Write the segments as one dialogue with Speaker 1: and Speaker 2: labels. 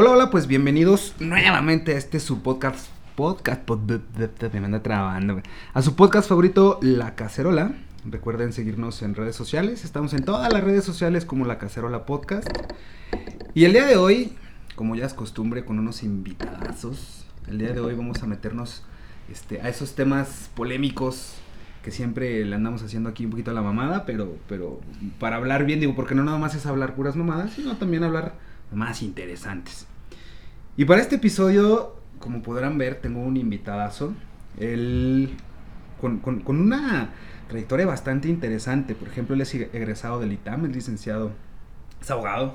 Speaker 1: Hola, hola, pues bienvenidos nuevamente a este su podcast, podcast, pod, me anda trabando, a su podcast favorito, La Cacerola. Recuerden seguirnos en redes sociales, estamos en todas las redes sociales como La Cacerola Podcast. Y el día de hoy, como ya es costumbre, con unos invitadazos, el día de hoy vamos a meternos este, a esos temas polémicos que siempre le andamos haciendo aquí un poquito a la mamada, pero, pero para hablar bien, digo, porque no nada más es hablar puras mamadas, sino también hablar más interesantes. Y para este episodio, como podrán ver, tengo un invitadazo, él con, con- con una trayectoria bastante interesante, por ejemplo, él es egresado del ITAM, es licenciado, es abogado,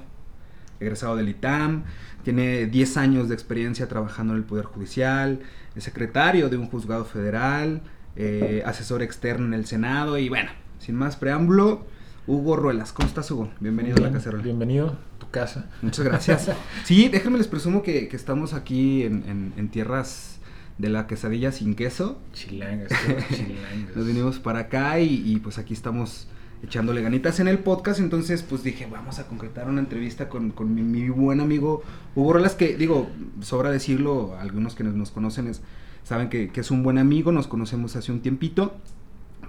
Speaker 1: egresado del ITAM, tiene 10 años de experiencia trabajando en el Poder Judicial, es secretario de un juzgado federal, eh, asesor externo en el Senado y bueno, sin más preámbulo, Hugo Ruelas. ¿Cómo estás, Hugo? Bienvenido
Speaker 2: Bien,
Speaker 1: a la cacerola.
Speaker 2: Bienvenido casa.
Speaker 1: Muchas gracias. Sí, déjenme les presumo que, que estamos aquí en, en- en tierras de la quesadilla sin queso.
Speaker 2: Chilangas, chilangas.
Speaker 1: Nos vinimos para acá y, y, pues aquí estamos echándole ganitas en el podcast. Entonces, pues dije, vamos a concretar una entrevista con, con mi, mi buen amigo Hugo Rolas, que digo, sobra decirlo, algunos que nos, nos conocen es, saben que, que es un buen amigo, nos conocemos hace un tiempito.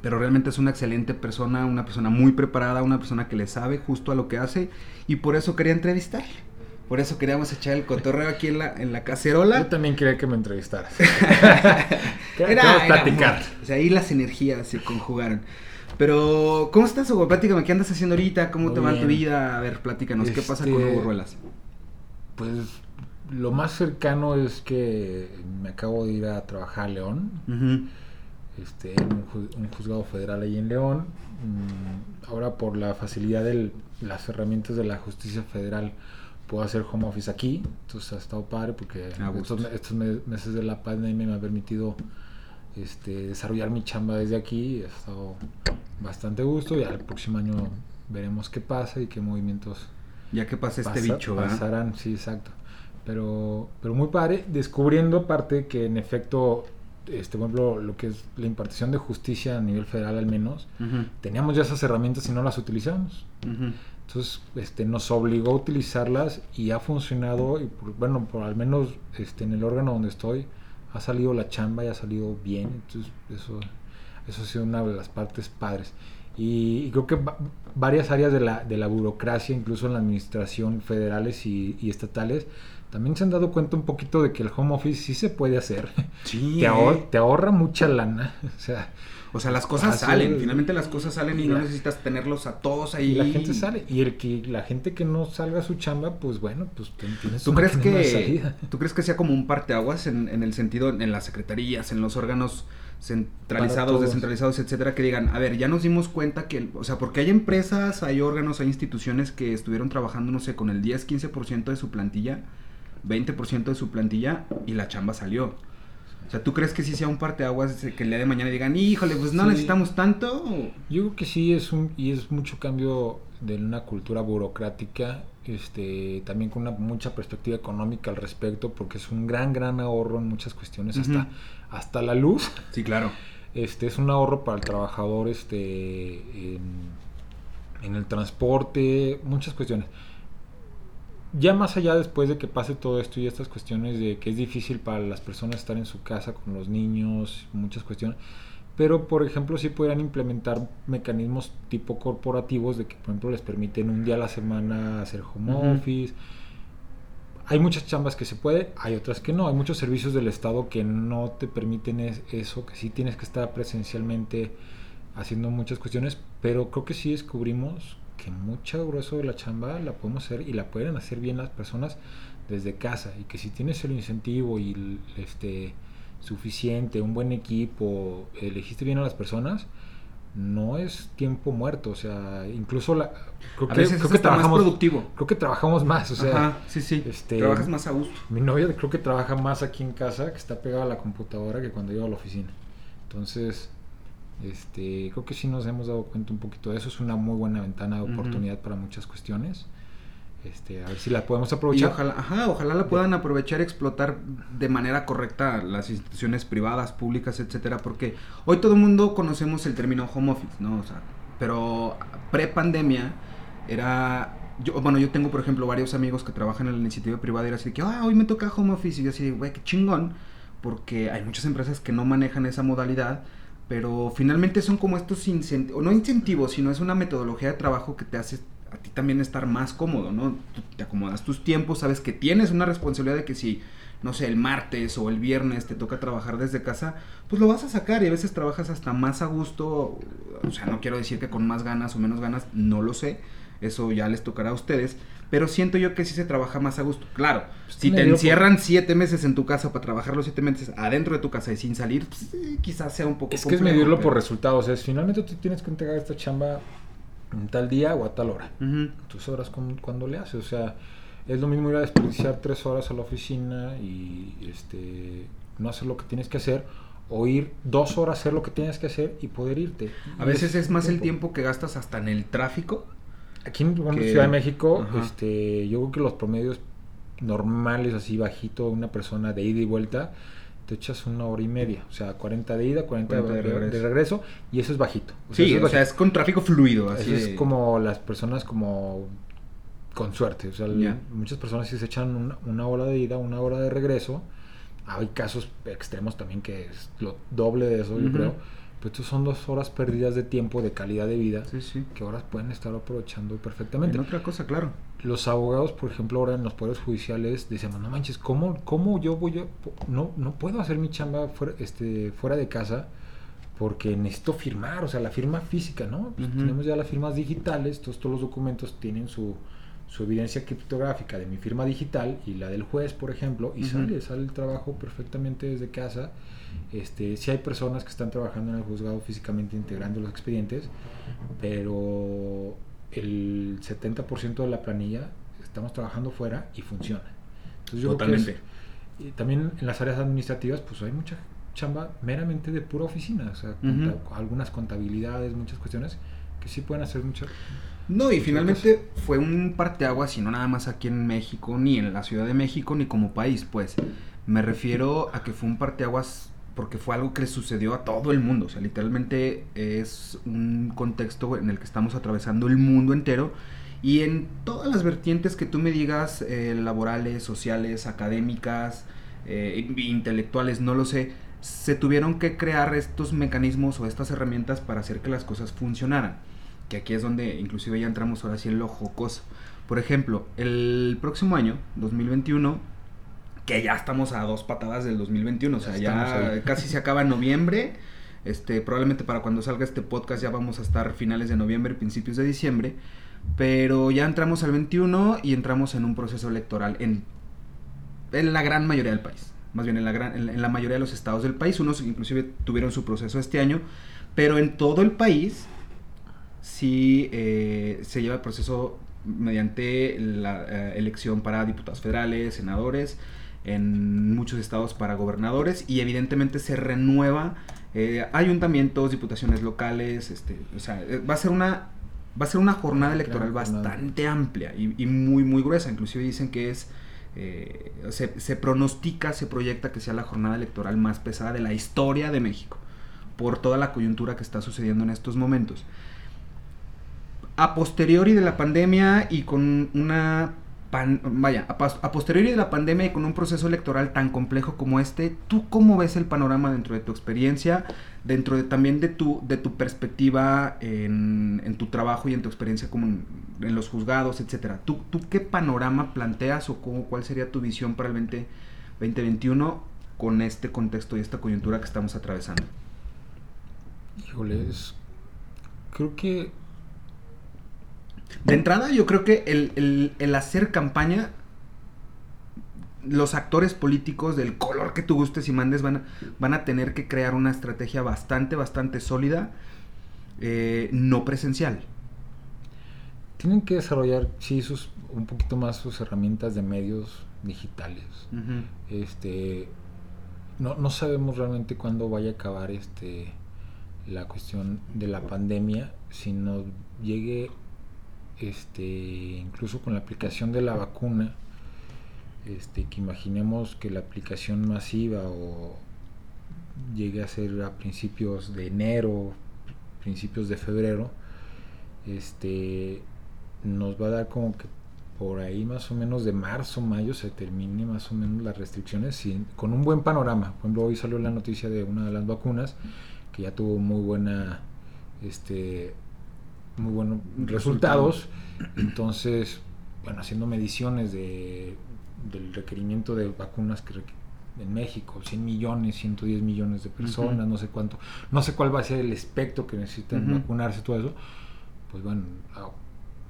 Speaker 1: Pero realmente es una excelente persona, una persona muy preparada, una persona que le sabe justo a lo que hace. Y por eso quería entrevistar. Por eso queríamos echar el cotorreo aquí en la, en la cacerola.
Speaker 2: Yo también quería que me entrevistaras.
Speaker 1: Era
Speaker 2: platicar.
Speaker 1: O sea, ahí las energías se conjugaron. Pero, ¿cómo estás, Hugo? Platícame, ¿qué andas haciendo ahorita? ¿Cómo
Speaker 2: Muy
Speaker 1: te va en tu
Speaker 2: bien.
Speaker 1: vida? A ver, platícanos, ¿qué pasa con
Speaker 2: Este,
Speaker 1: Hugo Ruelas?
Speaker 2: Pues lo más cercano es que me acabo de ir a trabajar a León,
Speaker 1: Ujú.
Speaker 2: Este, en un, ju- un juzgado federal ahí en León. Mm, Ahora por la facilidad de las herramientas de la justicia federal puedo hacer home office aquí. Entonces ha estado padre porque estos, estos me- meses de la pandemia me ha permitido este, desarrollar mi chamba desde aquí. y Ha estado bastante gusto. Ya el próximo año veremos qué pasa y qué movimientos
Speaker 1: Ya que pasa este
Speaker 2: pasa-
Speaker 1: bicho, ¿verdad?
Speaker 2: pasarán. Sí, exacto. Pero, pero muy padre, descubriendo aparte que en efecto, este, por ejemplo, lo que es la impartición de justicia a nivel federal al menos,
Speaker 1: Ujú,
Speaker 2: teníamos ya esas herramientas y no las utilizamos.
Speaker 1: ujú.
Speaker 2: Entonces, este, nos obligó a utilizarlas y ha funcionado, y por- bueno, por al menos este, en el órgano donde estoy, ha salido la chamba y ha salido bien. Entonces, eso, eso ha sido una de las partes padres. Y, y creo que va- varias áreas de la, de la burocracia, incluso en la administración federales y, y estatales, también se han dado cuenta un poquito de que el home office sí se puede hacer.
Speaker 1: Sí,
Speaker 2: te,
Speaker 1: eh.
Speaker 2: ahor- te ahorra mucha lana. O sea,
Speaker 1: O sea, las cosas salen, finalmente las cosas salen y no necesitas tenerlos a todos ahí.
Speaker 2: Y la gente sale. Y el que la gente que no salga a su chamba, pues bueno, pues tienes
Speaker 1: ¿Tú
Speaker 2: una
Speaker 1: crees,
Speaker 2: de
Speaker 1: que,
Speaker 2: salida.
Speaker 1: ¿Tú crees que sea como un parteaguas en, en el sentido, en las secretarías, en los órganos centralizados, descentralizados, etcétera, que digan, a ver, ya nos dimos cuenta que, o sea, porque hay empresas, hay órganos, hay instituciones que estuvieron trabajando, no sé, con el 10, 15% de su plantilla, 20% de su plantilla y la chamba salió. O sea, ¿tú crees que sí sea un parteaguas de que el día de mañana digan, híjole, pues no
Speaker 2: Sí.
Speaker 1: necesitamos tanto?
Speaker 2: Yo creo que sí es un y es mucho cambio de una cultura burocrática, este, también con una mucha perspectiva económica al respecto, porque es un gran gran ahorro en muchas cuestiones, hasta hasta la luz,
Speaker 1: Sí, claro.
Speaker 2: este es un ahorro para el trabajador, este, en, en el transporte, muchas cuestiones. Ya más allá después de que pase todo esto y estas cuestiones de que es difícil para las personas estar en su casa con los niños, muchas cuestiones, pero por ejemplo sí podrían implementar mecanismos tipo corporativos de que por ejemplo les permiten un día a la semana hacer home
Speaker 1: Ujú.
Speaker 2: office. Hay muchas chambas que se puede, hay otras que no. Hay muchos servicios del Estado que no te permiten es- eso, que sí tienes que estar presencialmente haciendo muchas cuestiones, pero creo que sí descubrimos que mucho grueso de la chamba la podemos hacer y la pueden hacer bien las personas desde casa y que si tienes el incentivo y el, este suficiente, un buen equipo, elegiste bien a las personas, no es tiempo muerto, o sea, incluso la creo que, creo que
Speaker 1: hasta más
Speaker 2: trabajamos
Speaker 1: productivo.
Speaker 2: creo que trabajamos más, o sea,
Speaker 1: Ajá, sí, sí.
Speaker 2: este-
Speaker 1: Trabajas más a gusto.
Speaker 2: mi novia creo que trabaja más aquí en casa, que está pegada a la computadora que cuando llego a la oficina. Entonces, este, creo que sí nos hemos dado cuenta un poquito de eso. Es una muy buena ventana de oportunidad para muchas cuestiones. Este, a ver si la podemos
Speaker 1: Y
Speaker 2: aprovechar.
Speaker 1: ojalá, ajá, ojalá la puedan aprovechar y explotar de manera correcta las instituciones privadas, públicas, etcétera, porque hoy todo el mundo conocemos el término home office, ¿no? O sea, pero pre pandemia era yo, bueno, yo tengo, por ejemplo, varios amigos que trabajan en la iniciativa privada y así de que, ah, hoy me toca home office. Y yo así, güey, qué chingón. Porque hay muchas empresas que no manejan esa modalidad. Pero finalmente son como estos incentivos, no incentivos, sino es una metodología de trabajo que te hace a ti también estar más cómodo, ¿no? Te acomodas tus tiempos, sabes que tienes una responsabilidad de que si, no sé, el martes o el viernes te toca trabajar desde casa, pues lo vas a sacar y a veces trabajas hasta más a gusto, o sea, no quiero decir que con más ganas o menos ganas, no lo sé, eso ya les tocará a ustedes, pero siento yo que sí se trabaja más a gusto. Claro,
Speaker 2: Pues
Speaker 1: si te encierran siete meses en tu casa para trabajar los siete meses adentro de tu casa y sin salir, pues, eh, quizás sea un poco
Speaker 2: Es que es medirlo
Speaker 1: pero-
Speaker 2: por resultados. Es finalmente tú tienes que entregar esta chamba en tal día o a tal hora. Tus horas con- cuando le haces. O sea, es lo mismo ir a desperdiciar tres horas a la oficina y este no hacer lo que tienes que hacer. O ir dos horas a hacer lo que tienes que hacer y poder irte.
Speaker 1: A veces es más el tiempo que gastas hasta en el tráfico.
Speaker 2: Aquí en bueno, Ciudad de México,
Speaker 1: Ajá.
Speaker 2: este, yo creo que los promedios normales, así bajito, una persona de ida y vuelta, te echas una hora y media. O sea, 40 de ida, 40,
Speaker 1: 40 de
Speaker 2: de,
Speaker 1: regreso.
Speaker 2: de regreso. Y eso es bajito. O
Speaker 1: Sí,
Speaker 2: eso
Speaker 1: o sea, es con tráfico fluido. Así
Speaker 2: Eso es como las personas como con suerte. O sea, muchas personas sí se echan una, una hora de ida, una hora de regreso. Hay casos extremos también que es lo doble de eso, yo creo. Pero estos son dos horas perdidas de tiempo, de calidad de vida,
Speaker 1: Sí, sí.
Speaker 2: que ahora pueden estar aprovechando perfectamente.
Speaker 1: En otra cosa, claro.
Speaker 2: Los abogados, por ejemplo, ahora en los poderes judiciales, decimos, no manches, ¿cómo, cómo yo voy a... No, no puedo hacer mi chamba fuera, este, fuera de casa porque necesito firmar, o sea, la firma física, ¿no? Pues. Tenemos ya las firmas digitales, todos, todos los documentos tienen su, su evidencia criptográfica de mi firma digital y la del juez, por ejemplo, y sale, sale el trabajo perfectamente desde casa. Este, sí hay personas que están trabajando en el juzgado físicamente integrando los expedientes, pero el 70% de la planilla estamos trabajando fuera y funciona. Entonces, yo creo que
Speaker 1: Totalmente.
Speaker 2: es- y también en las áreas administrativas, pues hay mucha chamba meramente de pura oficina, o sea, conta- algunas contabilidades, muchas cuestiones que sí pueden hacer mucho.
Speaker 1: No, y finalmente fue un parteaguas y no nada más aquí en México, ni en la Ciudad de México, ni como país, pues. Me refiero a que fue un parteaguas porque fue algo que sucedió a todo el mundo. O sea, literalmente es un contexto en el que estamos atravesando el mundo entero. Y en todas las vertientes que tú me digas, eh, laborales, sociales, académicas, eh, intelectuales, no lo sé, se tuvieron que crear estos mecanismos o estas herramientas para hacer que las cosas funcionaran. Que aquí es donde inclusive ya entramos ahora sí en lo jocoso. Por ejemplo, el próximo año, 2021, que ya estamos a dos patadas del 2021, o sea,
Speaker 2: Ya
Speaker 1: casi se acaba noviembre. Este, probablemente para cuando salga este podcast ya vamos a estar finales de noviembre, principios de diciembre. Pero ya entramos al 21 y entramos en un proceso electoral en, en la gran mayoría del país. Más bien en la, gran, en, en la mayoría de los estados del país. Unos inclusive tuvieron su proceso este año. Pero en todo el país sí eh, se lleva el proceso mediante la eh, elección para diputados federales, senadores, en muchos estados para gobernadores y evidentemente se renueva eh, ayuntamientos, diputaciones locales, este, o sea, eh, va a ser una va a ser una jornada electoral bastante amplia y, y muy muy gruesa, inclusive dicen que es eh, se, se pronostica, se proyecta que sea la jornada electoral más pesada de la historia de México por toda la coyuntura que está sucediendo en estos momentos. A posteriori de la pandemia y con una vaya, a, posteriori de la pandemia y con un proceso electoral tan complejo como este, ¿tú cómo ves el panorama dentro de tu experiencia, dentro de, también de tu, de tu perspectiva en, tu trabajo y en tu experiencia como en, los juzgados, etcétera? ¿Tú, ¿Tú qué panorama planteas o cómo, cuál sería tu visión para el 20, 2021 con este contexto y esta coyuntura que estamos atravesando?
Speaker 2: Híjole, creo que
Speaker 1: De entrada, yo creo que el, el- el hacer campaña, los actores políticos del color que tú gustes y mandes van a, van a tener que crear una estrategia bastante, bastante sólida, eh, no presencial.
Speaker 2: tienen que desarrollar, sí, sus, un poquito más sus herramientas de medios digitales. Este, no, no sabemos realmente cuándo vaya a acabar este la cuestión de la pandemia, si nos llegue este incluso con la aplicación de la vacuna, este que imaginemos que la aplicación masiva o llegue a ser a principios de enero, principios de febrero, este nos va a dar como que por ahí más o menos de marzo, mayo se termine más o menos las restricciones con un buen panorama. Por ejemplo, hoy salió la noticia de una de las vacunas que ya tuvo muy buena este muy buenos resultados. Entonces, bueno, haciendo mediciones de, del requerimiento de vacunas que en México, 100 millones, 110 millones de personas, no sé cuánto, no sé cuál va a ser el espectro que necesitan vacunarse, todo eso, pues bueno,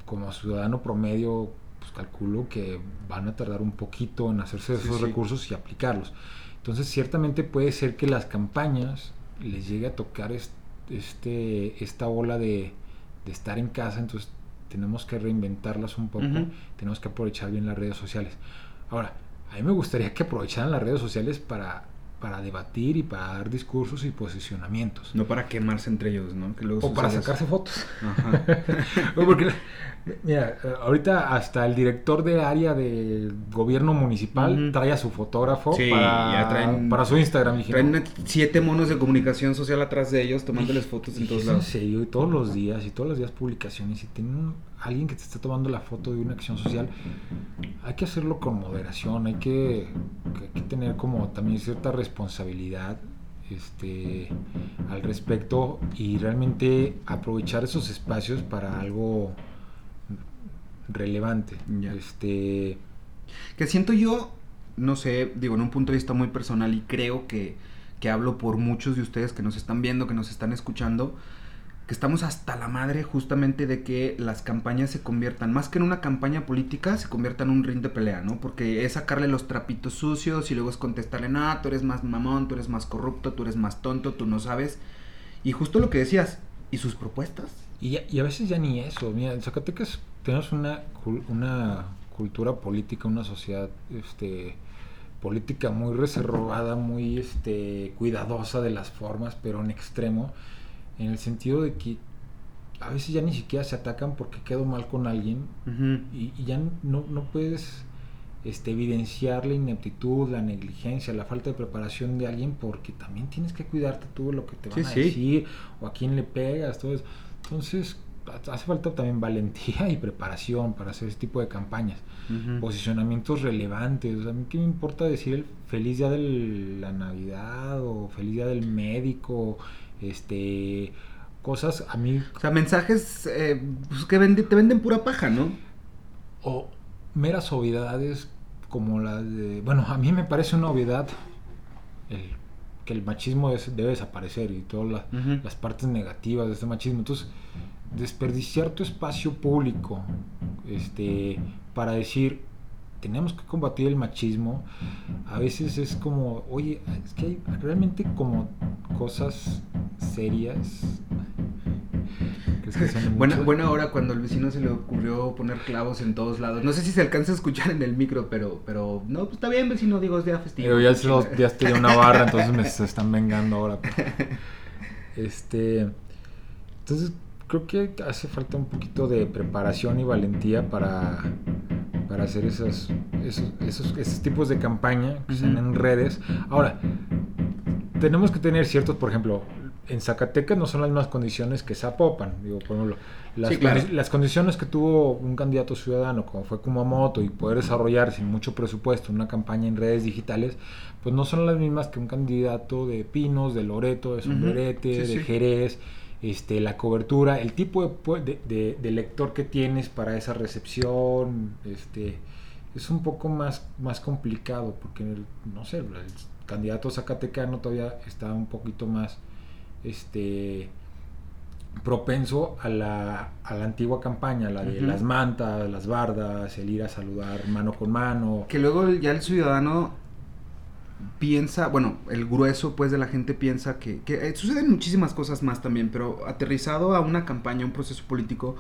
Speaker 2: como ciudadano promedio, pues calculo que van a tardar un poquito en hacerse esos recursos y aplicarlos. Entonces, ciertamente puede ser que las campañas les llegue a tocar este, esta ola de, de estar en casa, entonces tenemos que reinventarlas un poco, tenemos que aprovechar bien las redes sociales. Ahora, a mí me gustaría que aprovecharan las redes sociales para, para debatir y para dar discursos y posicionamientos.
Speaker 1: No para quemarse entre ellos, ¿no?
Speaker 2: o para sacarse fotos. Ajá. Porque Mira, ahorita hasta el director de área de gobierno municipal trae a su fotógrafo para, su Instagram.
Speaker 1: traen siete monos de comunicación social atrás de ellos tomándoles fotos en todos lados.
Speaker 2: En serio, y todos los días, y todos los días publicaciones, y tienen alguien que te está tomando la foto de una acción social, hay que hacerlo con moderación, hay que, que tener como también cierta responsabilidad este, al respecto y realmente aprovechar esos espacios para algo relevante. Este...
Speaker 1: Que siento yo, no sé, digo, en un punto de vista muy personal y creo que, que hablo por muchos de ustedes que nos están viendo, que nos están escuchando, que estamos hasta la madre justamente de que las campañas se conviertan, más que en una campaña política, se conviertan en un ring de pelea, ¿no? Porque es sacarle los trapitos sucios y luego es contestarle, no, tú eres más mamón, tú eres más corrupto, tú eres más tonto, tú no sabes. Y justo lo que decías, ¿y sus propuestas?
Speaker 2: Y, y a veces ya ni eso, mira, en Zacatecas tenemos una, una cultura política, una sociedad este, política muy reservada, muy este, cuidadosa de las formas, pero en extremo, en el sentido de que a veces ya ni siquiera se atacan porque quedó mal con alguien y, ya no, no puedes este, evidenciar la ineptitud, la negligencia, la falta de preparación de alguien porque también tienes que cuidarte tú de lo que te van a decir o a quién le pegas, todo eso. Entonces, hace falta también valentía y preparación para hacer ese tipo de campañas. Posicionamientos relevantes. a mí qué me importa decir el feliz día de la Navidad o feliz día del médico, este cosas a mí...
Speaker 1: O sea, mensajes eh, pues, que te venden pura paja, ¿no?
Speaker 2: O meras obviedades como la de... Bueno, a mí me parece una obviedad que el machismo debe desaparecer y todas las partes negativas de este machismo. Entonces, desperdiciar tu espacio público este, para decir tenemos que combatir el machismo, a veces es como, oye, es que hay realmente como cosas serias.
Speaker 1: buena, buena hora cuando al vecino se le ocurrió poner clavos en todos lados. No sé si se alcanza a escuchar en el micro, pero, pero no, pues está bien, vecino, digo, es día festivo.
Speaker 2: ya, ya estoy en una barra, entonces me se están vengando ahora. Este, entonces creo que hace falta un poquito de preparación y valentía para, para hacer esos, esos, esos, tipos de campaña que sean en redes. Ahora, tenemos que tener ciertos, por ejemplo, en Zacatecas no son las mismas condiciones que Zapopan. Digo, por ejemplo, las, las condiciones que tuvo un candidato ciudadano, como fue Kumamoto, y poder desarrollar sin mucho presupuesto una campaña en redes digitales, pues no son las mismas que un candidato de Pinos, de Loreto, de Sombrerete, de Jerez este, la cobertura, el tipo de, de, lector que tienes para esa recepción, este, es un poco más, más complicado porque, no sé, el candidato zacatecano todavía está un poquito más este, propenso a la, a la antigua campaña, la de las mantas, las bardas, el ir a saludar mano con mano.
Speaker 1: Que luego ya el ciudadano piensa, bueno, el grueso pues de la gente piensa que, que eh, suceden muchísimas cosas más también, pero aterrizado a una campaña, un proceso político,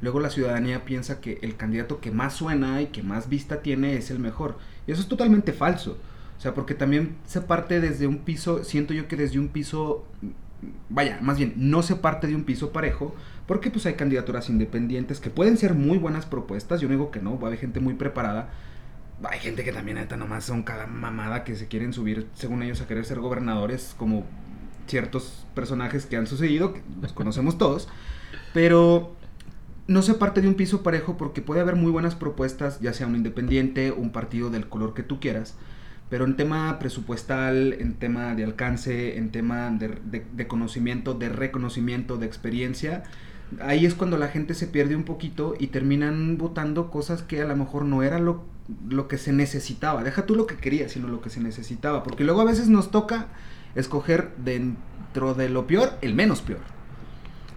Speaker 1: luego la ciudadanía piensa que el candidato que más suena y que más vista tiene es el mejor. Y eso es totalmente falso. O sea, porque también se parte desde un piso, siento yo que desde un piso, vaya, más bien, no se parte de un piso parejo, porque pues hay candidaturas independientes que pueden ser muy buenas propuestas, yo no digo que no, va a haber gente muy preparada, hay gente que también neta nomás son cada mamada que se quieren subir según ellos a querer ser gobernadores como ciertos personajes que han sucedido, que los conocemos todos, pero no se parte de un piso parejo porque puede haber muy buenas propuestas, ya sea un independiente, un partido del color que tú quieras, pero en tema presupuestal, en tema de alcance, en tema de, conocimiento, de reconocimiento, de experiencia, ahí es cuando la gente se pierde un poquito y terminan votando cosas que a lo mejor no era lo, lo que se necesitaba. Deja tú lo que querías, sino lo que se necesitaba, porque luego a veces nos toca escoger dentro de lo peor el menos peor.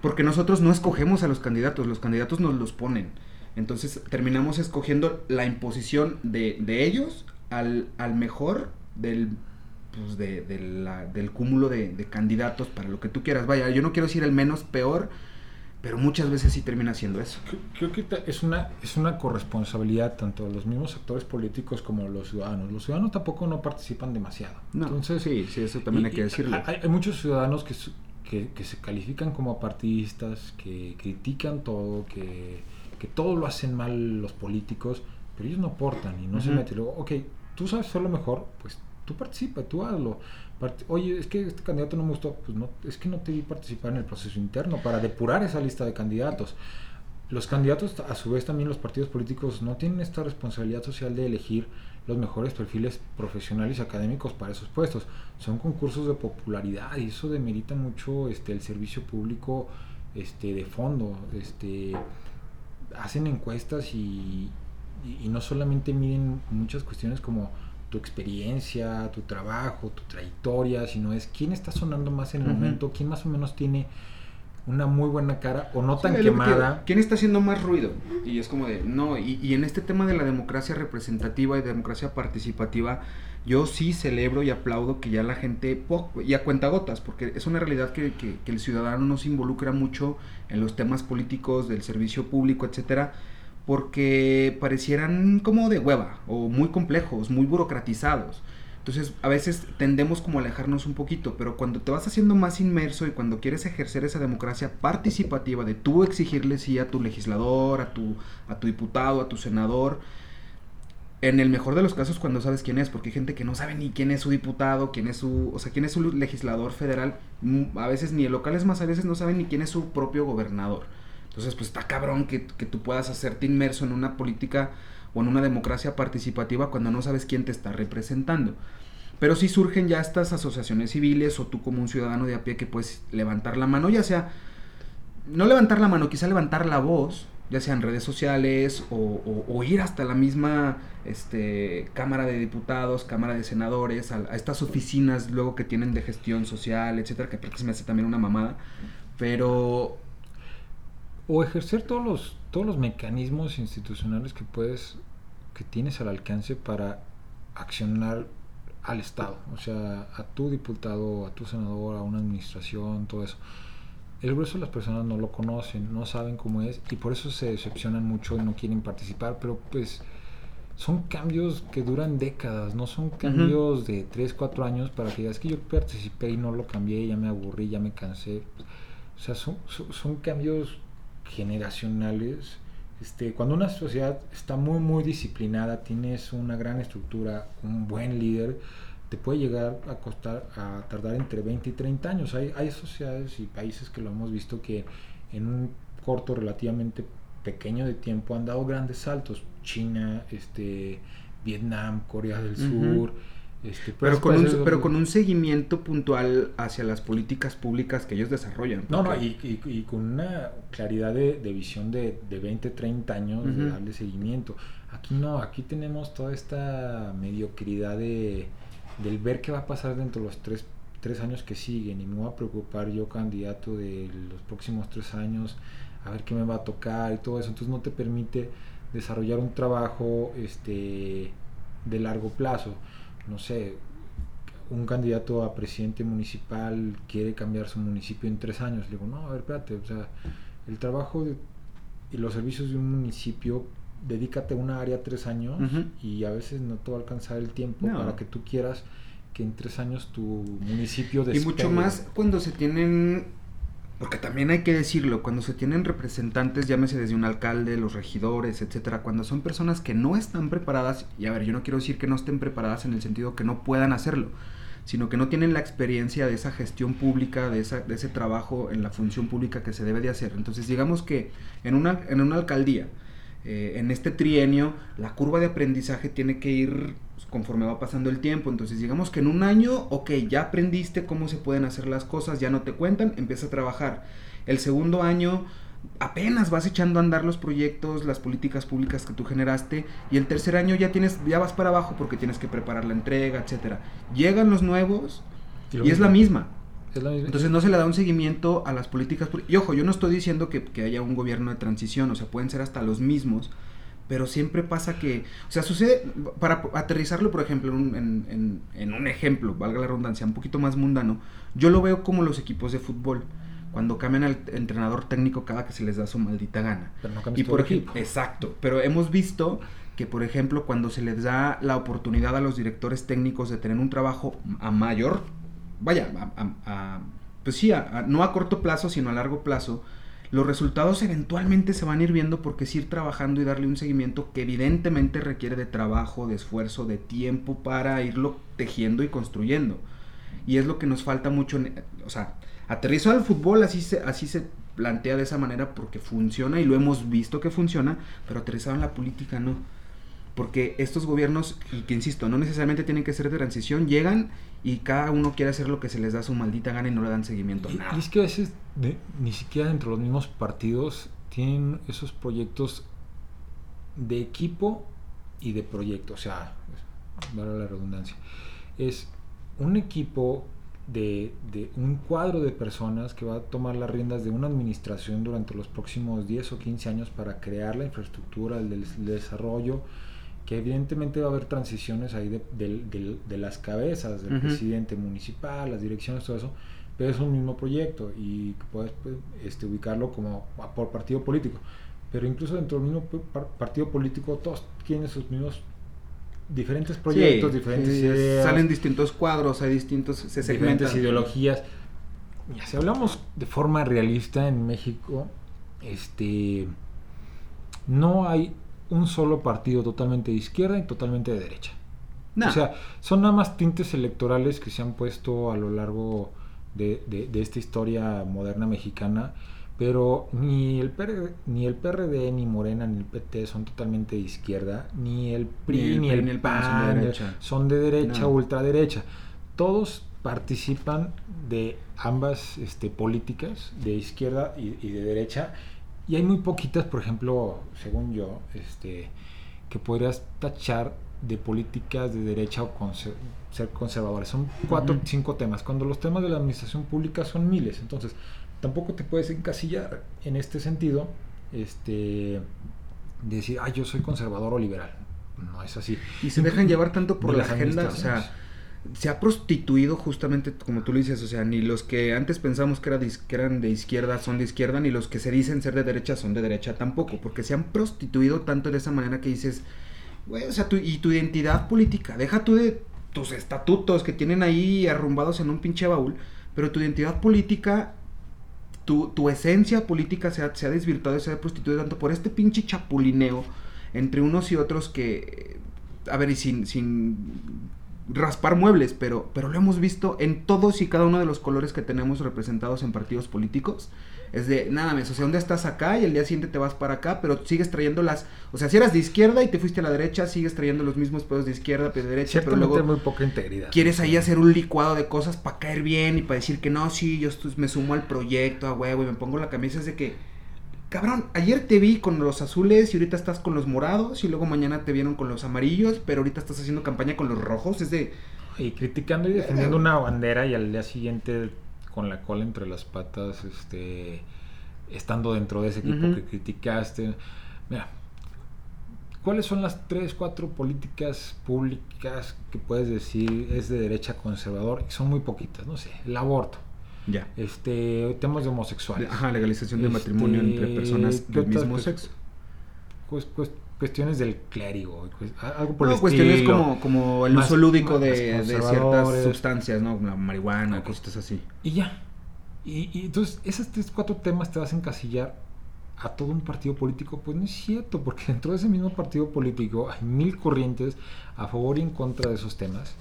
Speaker 1: Porque nosotros no escogemos a los candidatos, los candidatos nos los ponen. Entonces terminamos escogiendo la imposición de, de ellos al, al, mejor del, pues de, del cúmulo de, de, candidatos para lo que tú quieras. Vaya, yo no quiero decir el menos peor, pero muchas veces sí termina siendo eso.
Speaker 2: Creo que es una, es una corresponsabilidad tanto de los mismos actores políticos como los ciudadanos. Los ciudadanos tampoco no participan demasiado.
Speaker 1: No, Entonces, sí, sí, eso también hay que decirlo.
Speaker 2: Hay, hay muchos ciudadanos que que, se califican como apartidistas, que critican todo, que, que, todo lo hacen mal los políticos, pero ellos no aportan y no se meten. Luego, ok, tú sabes hacerlo mejor, pues tú participa, tú hazlo. Oye, es que este candidato no me gustó, pues no, es que no te vi participar en el proceso interno para depurar esa lista de candidatos. Los candidatos, a su vez también los partidos políticos, no tienen esta responsabilidad social de elegir los mejores perfiles profesionales y académicos para esos puestos. Son concursos de popularidad y eso demerita mucho este, el servicio público este, de fondo. Este, hacen encuestas y, y, no solamente miden muchas cuestiones como tu experiencia, tu trabajo, tu trayectoria, sino es quién está sonando más en el momento, quién más o menos tiene una muy buena cara o no tan quemada.
Speaker 1: ¿Quién está haciendo más ruido? Y es como de, no, y, en este tema de la democracia representativa y democracia participativa, yo sí celebro y aplaudo que ya la gente, y a cuenta gotas, porque es una realidad que, que, el ciudadano no se involucra mucho en los temas políticos, del servicio público, etcétera, porque parecieran como de hueva, o muy complejos, muy burocratizados. Entonces, a veces tendemos como a alejarnos un poquito, pero cuando te vas haciendo más inmerso y cuando quieres ejercer esa democracia participativa de tú exigirle sí a tu legislador, a tu, a tu diputado, a tu senador, en el mejor de los casos cuando sabes quién es, porque hay gente que no sabe ni quién es su diputado, quién es su, o sea, quién es su legislador federal, mm, a veces ni el local es más, a veces no saben ni quién es su propio gobernador. Entonces, pues está cabrón que, que tú puedas hacerte inmerso en una política o en una democracia participativa cuando no sabes quién te está representando. Pero si surgen ya estas asociaciones civiles o tú como un ciudadano de a pie que puedes levantar la mano, ya sea, no levantar la mano, quizá levantar la voz, ya sea en redes sociales o, ir hasta la misma este, Cámara de Diputados, Cámara de Senadores, a, estas oficinas luego que tienen de gestión social, etcétera, que que se me hace también una mamada. Pero
Speaker 2: o ejercer todos los, todos los mecanismos institucionales que puedes, que tienes al alcance para accionar al Estado, o sea, a tu diputado, a tu senador, a una administración, todo eso. El grueso de las personas no lo conocen, no saben cómo es y por eso se decepcionan mucho y no quieren participar, pero pues son cambios que duran décadas, no son cambios de 3, 4 años para que digas que yo participé y no lo cambié, ya me aburrí, ya me cansé. O sea, son, son cambios generacionales. Este, cuando una sociedad está muy, muy disciplinada, tienes una gran estructura, un buen líder, te puede llegar a costar, a tardar entre 20 y 30 años. Hay, hay sociedades y países que lo hemos visto que en un corto relativamente pequeño de tiempo han dado grandes saltos. China, este, Vietnam, Corea del Sur.
Speaker 1: Este, pero, con un, pero con un seguimiento puntual hacia las políticas públicas que ellos desarrollan.
Speaker 2: No, no, y, y, con una claridad de, de visión de, de, 20, 30 años de darle seguimiento. Aquí no, aquí tenemos toda esta mediocridad de, del ver qué va a pasar dentro de los tres, tres años que siguen y me voy a preocupar yo candidato de los próximos tres años a ver qué me va a tocar y todo eso. Entonces no te permite desarrollar un trabajo este, de largo plazo no sé, un candidato a presidente municipal quiere cambiar su municipio en tres años. Le digo, no, a ver, espérate, o sea, el trabajo y los servicios de un municipio, dedícate a una área tres años y a veces no te va a alcanzar el tiempo para que tú quieras que en tres años tu municipio
Speaker 1: despegue. Y mucho más cuando se tienen porque también hay que decirlo, cuando se tienen representantes, llámese desde un alcalde, los regidores, etcétera, cuando son personas que no están preparadas, y a ver, yo no quiero decir que no estén preparadas en el sentido que no puedan hacerlo, sino que no tienen la experiencia de esa gestión pública, de, esa, de ese trabajo en la función pública que se debe de hacer. Entonces, digamos que en una, en una alcaldía, eh, en este trienio, la curva de aprendizaje tiene que ir conforme va pasando el tiempo. Entonces, digamos que en un año, ok, ya aprendiste cómo se pueden hacer las cosas, ya no te cuentan, empieza a trabajar. El segundo año apenas vas echando a andar los proyectos, las políticas públicas que tú generaste y el tercer año ya tienes ya vas para abajo porque tienes que preparar la entrega, etcétera. Llegan los nuevos y, es, la misma. Entonces no se le da un seguimiento a las políticas y ojo, yo no estoy diciendo que, haya un gobierno de transición, o sea, pueden ser hasta los mismos, pero siempre pasa que, o sea, sucede, para aterrizarlo, por ejemplo, en, en un ejemplo, valga la redundancia, un poquito más mundano, yo lo veo como los equipos de fútbol cuando cambian al entrenador técnico cada que se les da su maldita gana.
Speaker 2: Pero no
Speaker 1: y por
Speaker 2: ejemplo,
Speaker 1: exacto, pero hemos visto que por ejemplo cuando se les da la oportunidad a los directores técnicos de tener un trabajo a mayor, vaya, a, pues sí, no a corto plazo, sino a largo plazo, los resultados eventualmente se van a ir viendo porque es ir trabajando y darle un seguimiento que evidentemente requiere de trabajo, de esfuerzo, de tiempo para irlo tejiendo y construyendo. Y es lo que nos falta mucho, o sea, Aterrizó al fútbol, así se, así se plantea de esa manera porque funciona y lo hemos visto que funciona, pero aterrizado en la política no. Porque estos gobiernos, y que insisto, no necesariamente tienen que ser de transición, llegan y cada uno quiere hacer lo que se les da su maldita gana y no le dan seguimiento a nada.
Speaker 2: Y es que a veces ni siquiera dentro de los mismos partidos tienen esos proyectos de equipo y de proyecto. O sea, vale la redundancia. Es un equipo de, un cuadro de personas que va a tomar las riendas de una administración durante los próximos 10 o 15 años para crear la infraestructura, el, desarrollo, que evidentemente va a haber transiciones ahí de, las cabezas del presidente municipal, las direcciones, todo eso, pero es un mismo proyecto y puedes pues, este, ubicarlo como por partido político. Pero incluso dentro del mismo partido político todos tienen sus mismos diferentes proyectos, diferentes ideas.
Speaker 1: Salen distintos cuadros, hay distintos,
Speaker 2: se diferentes ideologías. Ya, si hablamos de forma realista en México, este no hay un solo partido totalmente de izquierda y totalmente de derecha. O sea, son nada más tintes electorales que se han puesto a lo largo de, de esta historia moderna mexicana pero ni el, PRD, ni el PRD, ni Morena, ni el PT son totalmente de izquierda, ni el PRI, ni el, PAN, son de derecha, son de derecha ultraderecha. Todos participan de ambas este, políticas, de izquierda y, de derecha, y hay muy poquitas, por ejemplo, según yo, este, que podrías tachar de políticas de derecha o ser conservadores. Son cuatro, o cinco temas, cuando los temas de la administración pública son miles. Entonces, tampoco te puedes encasillar en este sentido, este, decir, ah, yo soy conservador o liberal. No es así.
Speaker 1: Y se dejan llevar tanto por la agenda, o sea, se ha prostituido justamente como tú lo dices, o sea, ni los que antes pensamos que, era que eran de izquierda son de izquierda, ni los que se dicen ser de derecha son de derecha tampoco, porque se han prostituido tanto de esa manera que dices, güey, o sea, tu, y tu identidad política, deja tú de tus estatutos que tienen ahí arrumbados en un pinche baúl, pero tu identidad política tu, esencia política se ha, se ha desvirtuado y se ha prostituido tanto por este pinche chapulineo entre unos y otros que, a ver, y sin raspar muebles, pero, pero lo hemos visto en todos y cada uno de los colores que tenemos representados en partidos políticos. Es de, nada más, o sea, ¿dónde estás acá? Y el día siguiente te vas para acá, pero sigues trayendo las... O sea, si eras de izquierda y te fuiste a la derecha, sigues trayendo los mismos pedos de izquierda, pero de derecha, pero luego...
Speaker 2: muy poca integridad.
Speaker 1: Quieres ahí hacer un licuado de cosas para caer bien y para decir que no, sí, yo me sumo al proyecto, a huevo, y me pongo la camisa. Es de que, cabrón, ayer te vi con los azules y ahorita estás con los morados y luego mañana te vieron con los amarillos, pero ahorita estás haciendo campaña con los rojos. Es de...
Speaker 2: Y criticando y defendiendo una bandera y al día siguiente con la cola entre las patas, este estando dentro de ese equipo que criticaste. Mira, ¿cuáles son las tres, cuatro políticas públicas que puedes decir es de derecha conservador? Son muy poquitas, no sé, el aborto.
Speaker 1: Ya.
Speaker 2: Este, temas de homosexuales.
Speaker 1: Ajá, legalización de matrimonio entre este, personas del mismo sexo.
Speaker 2: Pues, pues, cuestiones del clérigo, algo por
Speaker 1: no, cuestiones como, como el uso lúdico de, de, ciertas sustancias, ¿no? La marihuana, cosas así.
Speaker 2: Y ya, y, entonces, esos tres, cuatro temas te vas a encasillar a todo un partido político. Pues no es cierto, porque dentro de ese mismo partido político hay mil corrientes a favor y en contra de esos temas.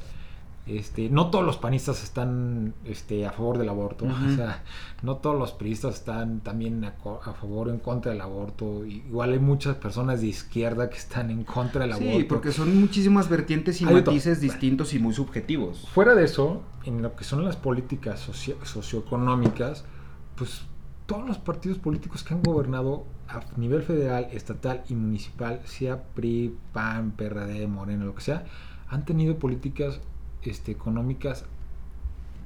Speaker 2: Este, no todos los panistas están este, a favor del aborto, o sea, no todos los priistas están también a, favor o en contra del aborto. Igual hay muchas personas de izquierda que están en contra del
Speaker 1: Sí,
Speaker 2: aborto.
Speaker 1: porque son muchísimas vertientes y
Speaker 2: Hay
Speaker 1: matices distintos y muy subjetivos.
Speaker 2: Fuera de eso, en lo que son las políticas socio- socioeconómicas, pues todos los partidos políticos que han gobernado a nivel federal, estatal y municipal, sea PRI, PAN, PRD, Morena, lo que sea, han tenido políticas este, económicas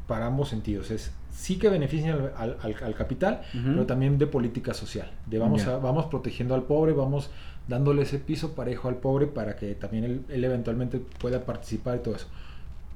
Speaker 2: para ambos sentidos. Es sí que benefician al, al- al- al capital,
Speaker 1: Ujú.
Speaker 2: pero también de política social. De vamos, a, vamos protegiendo al pobre, vamos dándole ese piso parejo al pobre para que también él, él eventualmente pueda participar y todo eso.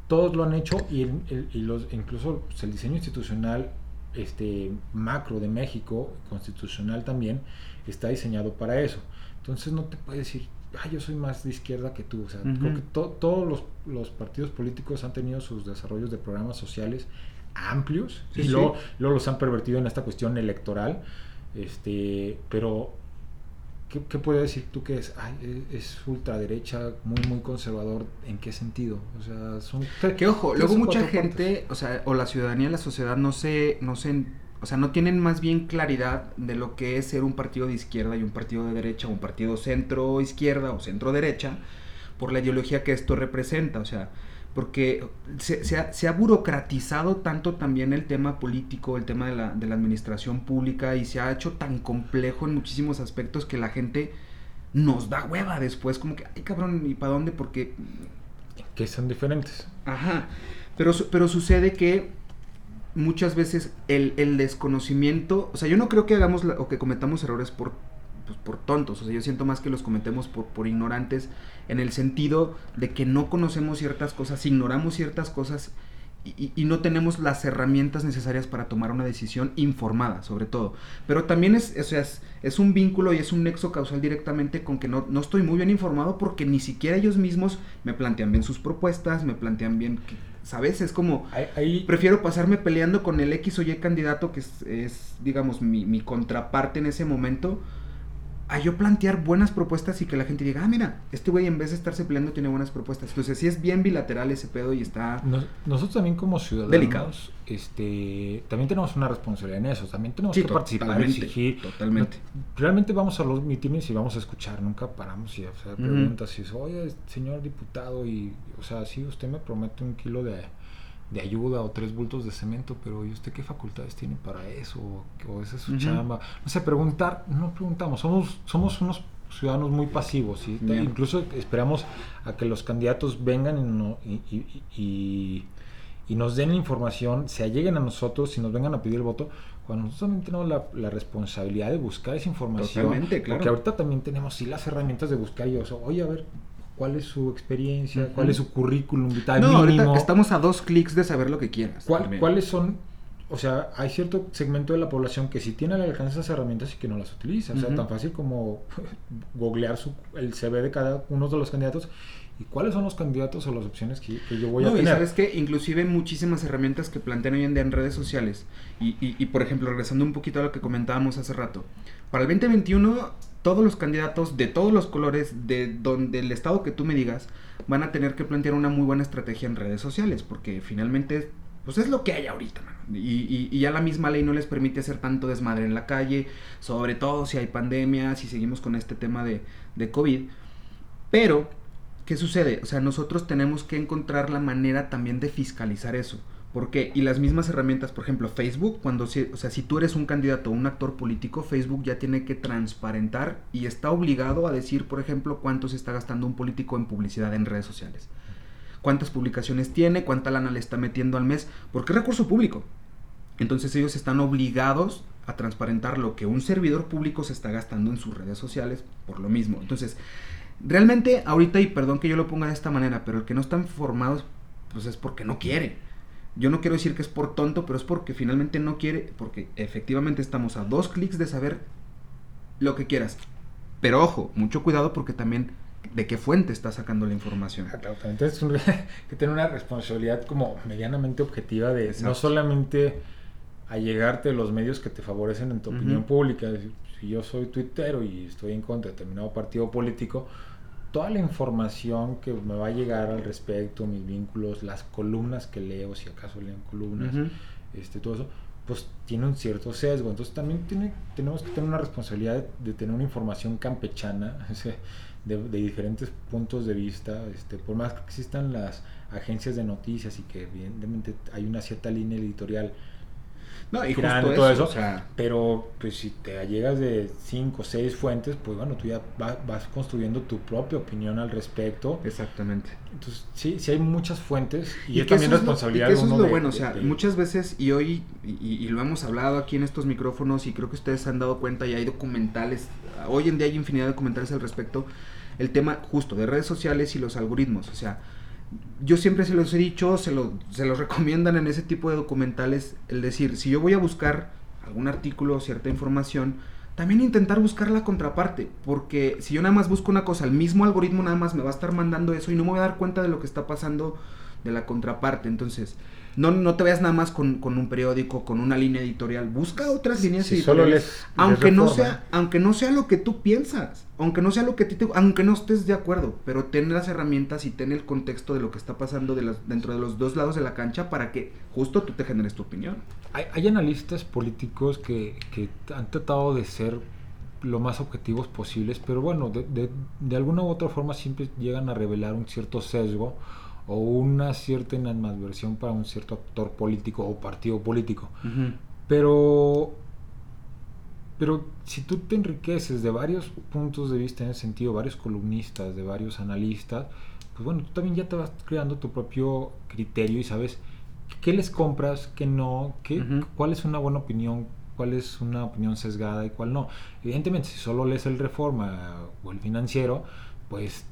Speaker 2: Todos lo han hecho y, el- el- y los, incluso pues, el diseño institucional este, macro de México, constitucional también, está diseñado para eso. Entonces no te puedes decir, ah, yo soy más de izquierda que tú. O sea, creo que to- todos los, los partidos políticos han tenido sus desarrollos de programas sociales amplios
Speaker 1: Sí,
Speaker 2: y
Speaker 1: sí.
Speaker 2: luego, luego los han pervertido en esta cuestión electoral. Este, pero, ¿qué, qué puedes decir tú que es? Ay, es, es ultraderecha, muy, muy conservador. ¿En qué sentido? O sea, son.
Speaker 1: Que ojo, luego mucha gente, o sea, o la ciudadanía, la sociedad no se, no se, o sea, no tienen más bien claridad de lo que es ser un partido de izquierda y un partido de derecha, un partido centro izquierda o centro derecha, por la ideología que esto representa, o sea, porque se, se ha, se ha burocratizado tanto también el tema político, el tema de la, de la administración pública y se ha hecho tan complejo en muchísimos aspectos que la gente nos da hueva después, como que, ay cabrón, ¿y para dónde? Porque
Speaker 2: que son diferentes.
Speaker 1: Ajá. Pero, pero sucede que muchas veces el, el desconocimiento, o sea, yo no creo que hagamos la- o que cometamos errores por, pues, por tontos, o sea, yo siento más que los cometemos por, por ignorantes en el sentido de que no conocemos ciertas cosas, ignoramos ciertas cosas y, y- no tenemos las herramientas necesarias para tomar una decisión informada, sobre todo. Pero también es, o sea, es, es un vínculo y es un nexo causal directamente con que no, no estoy muy bien informado porque ni siquiera ellos mismos me plantean bien sus propuestas, me plantean bien, ¿sabes? Es como,
Speaker 2: Ahí,
Speaker 1: prefiero pasarme peleando con el X o Y candidato que es, es, digamos, mi, mi contraparte en ese momento, a yo plantear buenas propuestas y que la gente diga, ah, mira, este güey en vez de estarse peleando tiene buenas propuestas. Entonces, sí es bien bilateral ese pedo y está...
Speaker 2: Nos- nosotros también como ciudadanos
Speaker 1: Delicados.
Speaker 2: este también tenemos una responsabilidad en eso también tenemos
Speaker 1: Sí,
Speaker 2: que participar exigir
Speaker 1: totalmente.
Speaker 2: No- realmente vamos a los mítines y vamos a escuchar nunca paramos y hacer
Speaker 1: Ujú.
Speaker 2: preguntas y es oye señor diputado y o sea sí usted me promete un kilo de, de ayuda o tres bultos de cemento pero y usted qué facultades tiene para eso o, o esa es su chamba no sé preguntar no preguntamos somos somos unos ciudadanos muy pasivos ¿sí? Incluso esperamos a que los candidatos vengan y, no- y- y- y- y nos den la información, se alleguen a nosotros y nos vengan a pedir el voto, cuando nosotros también tenemos la, la responsabilidad de buscar esa información.
Speaker 1: Totalmente, claro.
Speaker 2: Porque ahorita también tenemos sí las herramientas de buscar y o sea, oye, a ver, ¿cuál es su experiencia?
Speaker 1: Ujú.
Speaker 2: ¿Cuál es su currículum vitae
Speaker 1: no,
Speaker 2: mínimo?
Speaker 1: ahorita estamos a dos clics de saber lo que quieras.
Speaker 2: ¿Cuál-. ¿Cuáles son? O sea, hay cierto segmento de la población que sí tiene al alcance esas herramientas y que no las utiliza. O sea,
Speaker 1: Ujú.
Speaker 2: tan fácil como googlear su, el CV de cada uno de los candidatos y cuáles son los candidatos o las opciones que, que yo voy a
Speaker 1: no, y
Speaker 2: tener.
Speaker 1: sabes que inclusive muchísimas herramientas que plantean hoy en día en redes sociales. Y, y- y, por ejemplo, regresando un poquito a lo que comentábamos hace rato. Para el 2021, todos los candidatos de todos los colores, de donde el estado que tú me digas, van a tener que plantear una muy buena estrategia en redes sociales. Porque finalmente, pues es lo que hay ahorita, y- y ya la misma ley no les permite hacer tanto desmadre en la calle. Sobre todo si hay pandemia, si seguimos con este tema de, de COVID. Pero, ¿qué sucede? O sea, nosotros tenemos que encontrar la manera también de fiscalizar eso. ¿Por qué? Y las mismas herramientas, por ejemplo, Facebook, cuando, o sea, si tú eres un candidato o un actor político, Facebook ya tiene que transparentar y está obligado a decir, por ejemplo, cuánto se está gastando un político en publicidad en redes sociales. Cuántas publicaciones tiene, cuánta lana le está metiendo al mes, porque es recurso público. Entonces ellos están obligados a transparentar lo que un servidor público se está gastando en sus redes sociales por lo mismo. Entonces, realmente ahorita, y perdón que yo lo ponga de esta manera, pero el que no está informado, pues es porque no quiere. Yo no quiero decir que es por tonto, pero es porque finalmente no quiere, porque efectivamente estamos a dos clics de saber lo que quieras. Pero ojo, mucho cuidado porque también de qué fuente está sacando la información.
Speaker 2: Ah, claro, tienes un- que tener una responsabilidad como medianamente objetiva de
Speaker 1: Exacto.
Speaker 2: no solamente allegarte los medios que te favorecen en tu opinión pública. Si yo soy tuitero y estoy en contra de determinado partido político, toda la información que me va a llegar al respecto, mis vínculos, las columnas que leo, si acaso leo columnas, este, todo eso, pues tiene un cierto sesgo. Entonces también tiene, tenemos que tener una responsabilidad de, tener una información campechana, de, de, diferentes puntos de vista, este, por más que existan las agencias de noticias y que evidentemente hay una cierta línea editorial
Speaker 1: no, y justo todo eso,
Speaker 2: pero pues si te llegas de cinco o seis fuentes, pues bueno, tú ya vas, construyendo tu propia opinión al respecto.
Speaker 1: Exactamente.
Speaker 2: Entonces, sí, sí hay muchas fuentes y, es también responsabilidad
Speaker 1: de Eso es lo bueno, o sea, muchas veces, y hoy, y, lo hemos hablado aquí en estos micrófonos, y creo que ustedes se han dado cuenta, y hay documentales, hoy en día hay infinidad de documentales al respecto, el tema justo de redes sociales y los algoritmos, o sea, yo siempre se los he dicho, se, lo, se los recomiendan en ese tipo de documentales, el decir, si yo voy a buscar algún artículo o cierta información, también intentar buscar la contraparte, porque si yo nada más busco una cosa, el mismo algoritmo nada más me va a estar mandando eso y no me voy a dar cuenta de lo que está pasando de la contraparte. Entonces, no, no te veas nada más con, un periódico, con una línea editorial. Busca otras líneas editoriales. aunque, no sea, aunque no sea lo que tú piensas. Aunque no sea lo que te, aunque no estés de acuerdo. Pero ten las herramientas y ten el contexto de lo que está pasando de las, dentro de los dos lados de la cancha para que justo tú te generes tu opinión.
Speaker 2: Hay, analistas políticos que, han tratado de ser lo más objetivos posibles, pero bueno, de, de, de alguna u otra forma siempre llegan a revelar un cierto sesgo o una cierta inadversión para un cierto actor político o partido político. Pero pero si tú te enriqueces de varios puntos de vista en ese sentido, varios columnistas, de varios analistas, pues bueno, tú también ya te vas creando tu propio criterio y sabes qué les compras, qué no, qué, cuál es una buena opinión, cuál es una opinión sesgada y cuál no. Evidentemente, si solo lees el Reforma o el Financiero, pues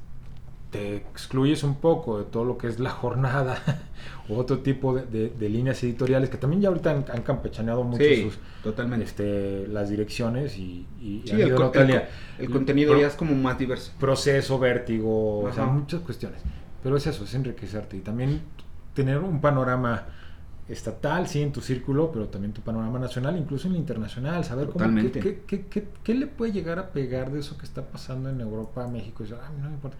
Speaker 2: te excluyes un poco de todo lo que es la jornada o otro tipo de, líneas editoriales que también ya ahorita han, campechaneado mucho sus,
Speaker 1: totalmente.
Speaker 2: Este, las direcciones y,
Speaker 1: el, contenido ya es como más diverso.
Speaker 2: Proceso, vértigo, o sea, muchas cuestiones. Pero es eso, es enriquecerte y también tener un panorama estatal, sí, en tu círculo, pero también tu panorama nacional, incluso en el internacional, saber cómo, qué, qué, qué, qué, le puede llegar a pegar de eso que está pasando en Europa, México, y ah, no me importa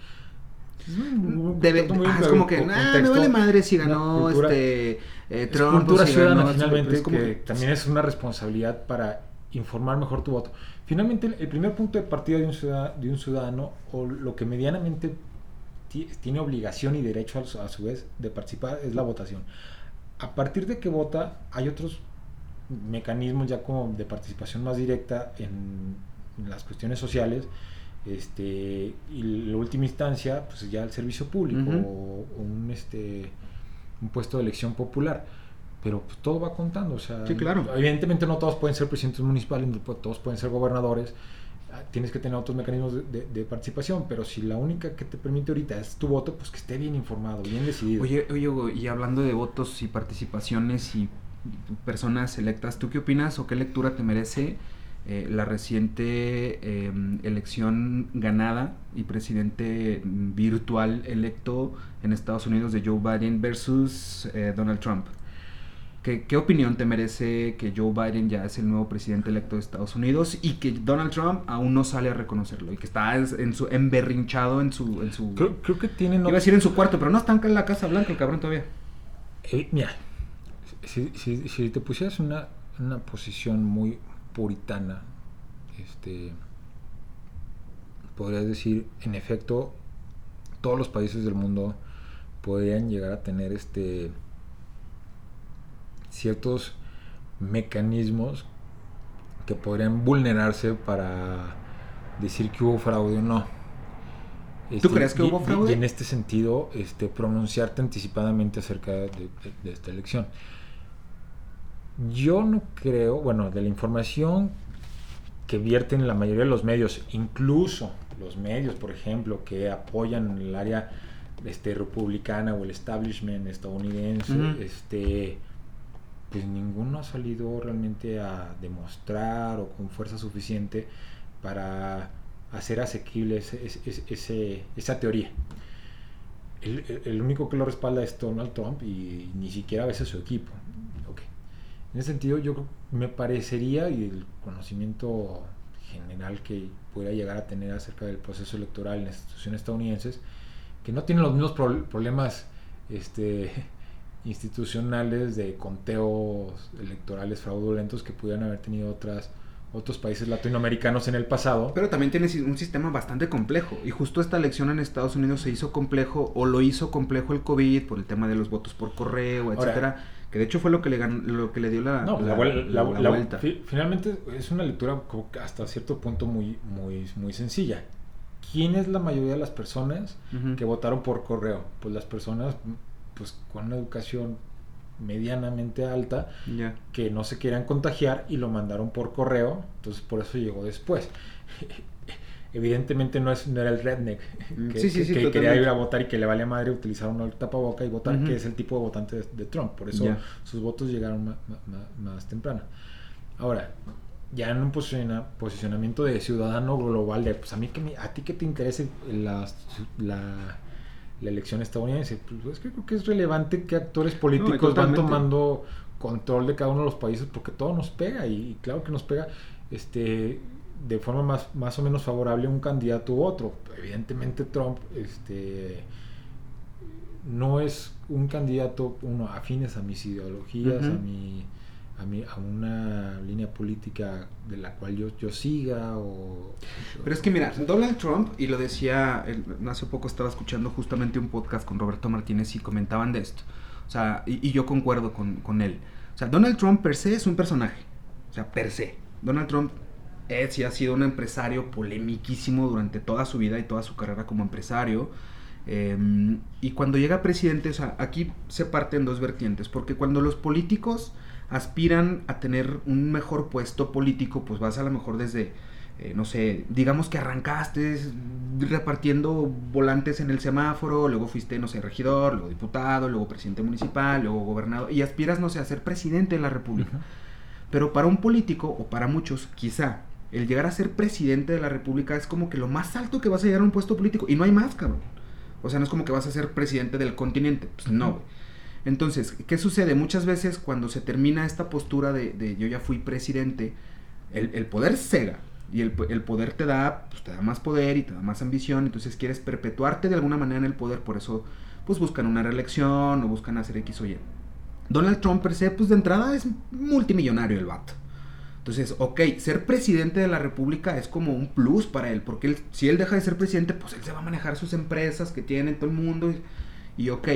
Speaker 1: Debe, ah, es como que, ah, me vale madre si ganó este
Speaker 2: eh, Trump. Cultura ciudadana, finalmente, que, también es una responsabilidad para informar mejor tu voto. Finalmente, el primer punto de partida de un ciudadano, de un ciudadano o lo que medianamente tiene obligación y derecho a su vez de participar es la votación. A partir de que vota, hay otros mecanismos ya como de participación más directa en las cuestiones sociales este y la última instancia pues ya el servicio público o, un este un puesto de elección popular. Pero pues, todo va contando o sea
Speaker 1: claro.
Speaker 2: evidentemente no todos pueden ser presidentes municipales todos pueden ser gobernadores. Ah, tienes que tener otros mecanismos de, participación pero si la única que te permite ahorita es tu voto pues que esté bien informado bien decidido.
Speaker 1: Oye oye y hablando de votos y participaciones y personas electas tú qué opinas o qué lectura te merece eh, la reciente em, elección ganada y presidente virtual electo en Estados Unidos de Joe Biden versus eh, Donald Trump. ¿Qué, ¿Qué, opinión te merece que Joe Biden ya es el nuevo presidente electo de Estados Unidos y que Donald Trump aún no sale a reconocerlo y que está en su emberrinchado en su... En su
Speaker 2: creo, que tiene...
Speaker 1: Iba a decir en su cuarto, pero no está en la Casa Blanca el cabrón todavía.
Speaker 2: Eh, mira, si, si, si, te pusieras una, una posición muy puritana, este, podrías decir, en efecto, todos los países del mundo podrían llegar a tener este ciertos mecanismos que podrían vulnerarse para decir que hubo fraude o no.
Speaker 1: ¿Tú este, crees que hubo fraude?
Speaker 2: Y, en este sentido, este, pronunciarte anticipadamente acerca de esta elección. Yo no creo, bueno, de la información que vierten la mayoría de los medios, incluso los medios, por ejemplo, que apoyan el área este, republicana o el establishment estadounidense, este, pues ninguno ha salido realmente a demostrar o con fuerza suficiente para hacer asequible ese, esa teoría. El, el, único que lo respalda es Donald Trump y ni siquiera a veces su equipo. En ese sentido, yo me parecería, y el conocimiento general que pudiera llegar a tener acerca del proceso electoral en las instituciones estadounidenses, que no tienen los mismos problemas este, institucionales de conteos electorales fraudulentos que pudieran haber tenido otras otros países latinoamericanos en el pasado.
Speaker 1: Pero también tiene un sistema bastante complejo. Y justo esta elección en Estados Unidos se hizo complejo, o lo hizo complejo el COVID por el tema de los votos por correo, etcétera. Que de hecho fue lo que le, lo que le dio la,
Speaker 2: vuelta. Finalmente es una lectura hasta cierto punto muy, muy, muy sencilla. ¿Quién es la mayoría de las personas que votaron por correo? Pues las personas pues con una educación medianamente alta que no se querían contagiar y lo mandaron por correo, entonces por eso llegó después. Evidentemente no, es, no era el redneck que, quería ir a votar y que le vale madre utilizar una tapaboca y votar, que es el tipo de votante de, Trump, por eso sus votos llegaron más, temprano. Ahora, ya en un posicionamiento de ciudadano global, de pues a mí que a ti que te interese la la elección estadounidense. Pues que creo que es relevante que actores políticos van tomando control de cada uno de los países porque todo nos pega y, claro que nos pega este de forma más, más o menos favorable un candidato u otro. Evidentemente Trump este no es un candidato uno afines a mis ideologías, a mi a, mí, a una línea política de la cual yo, yo siga o...
Speaker 1: Pero es que mira, Donald Trump, y lo decía, hace poco estaba escuchando justamente un podcast con Roberto Martínez y comentaban de esto, o sea, y, yo concuerdo con, con, él. O sea, Donald Trump per se es un personaje, o sea, per se. Donald Trump es y ha sido un empresario polemiquísimo durante toda su vida y toda su carrera como empresario. Em, y cuando llega presidente, o sea, aquí se parte en dos vertientes, porque cuando los políticos aspiran a tener un mejor puesto político, pues vas a lo mejor desde, eh, no sé, digamos que arrancaste repartiendo volantes en el semáforo, luego fuiste, no sé, regidor, luego diputado, luego presidente municipal, luego gobernador, y aspiras, no sé, a ser presidente de la República. Pero para un político, o para muchos, quizá, el llegar a ser presidente de la República es como que lo más alto que vas a llegar a un puesto político, y no hay más, cabrón. O sea, no es como que vas a ser presidente del continente, pues no, güey. Entonces, ¿qué sucede? Muchas veces cuando se termina esta postura de, yo ya fui presidente, el, poder cega y el, poder te da, pues, te da más poder y te da más ambición, entonces quieres perpetuarte de alguna manera en el poder, por eso pues buscan una reelección o buscan hacer X o Y. Donald Trump per se, pues de entrada es multimillonario el vato. Entonces, ok, ser presidente de la República es como un plus para él, porque si él deja de ser presidente, pues él se va a manejar sus empresas que tiene todo el mundo y, y ok.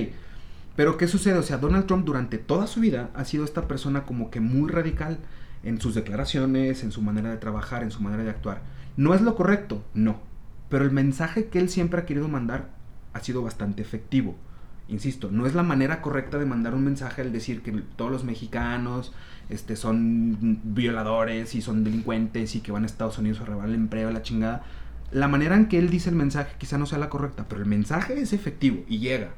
Speaker 1: Pero ¿qué sucede? O sea, Donald Trump durante toda su vida ha sido esta persona como que muy radical en sus declaraciones, en su manera de trabajar, en su manera de actuar. ¿No es lo correcto? No. Pero el mensaje que él siempre ha querido mandar ha sido bastante efectivo. Insisto, no es la manera correcta de mandar un mensaje al decir que todos los mexicanos este, son violadores y son delincuentes y que van a Estados Unidos a robar el empleo, la chingada. La manera en que él dice el mensaje quizá no sea la correcta, pero el mensaje es efectivo y llega.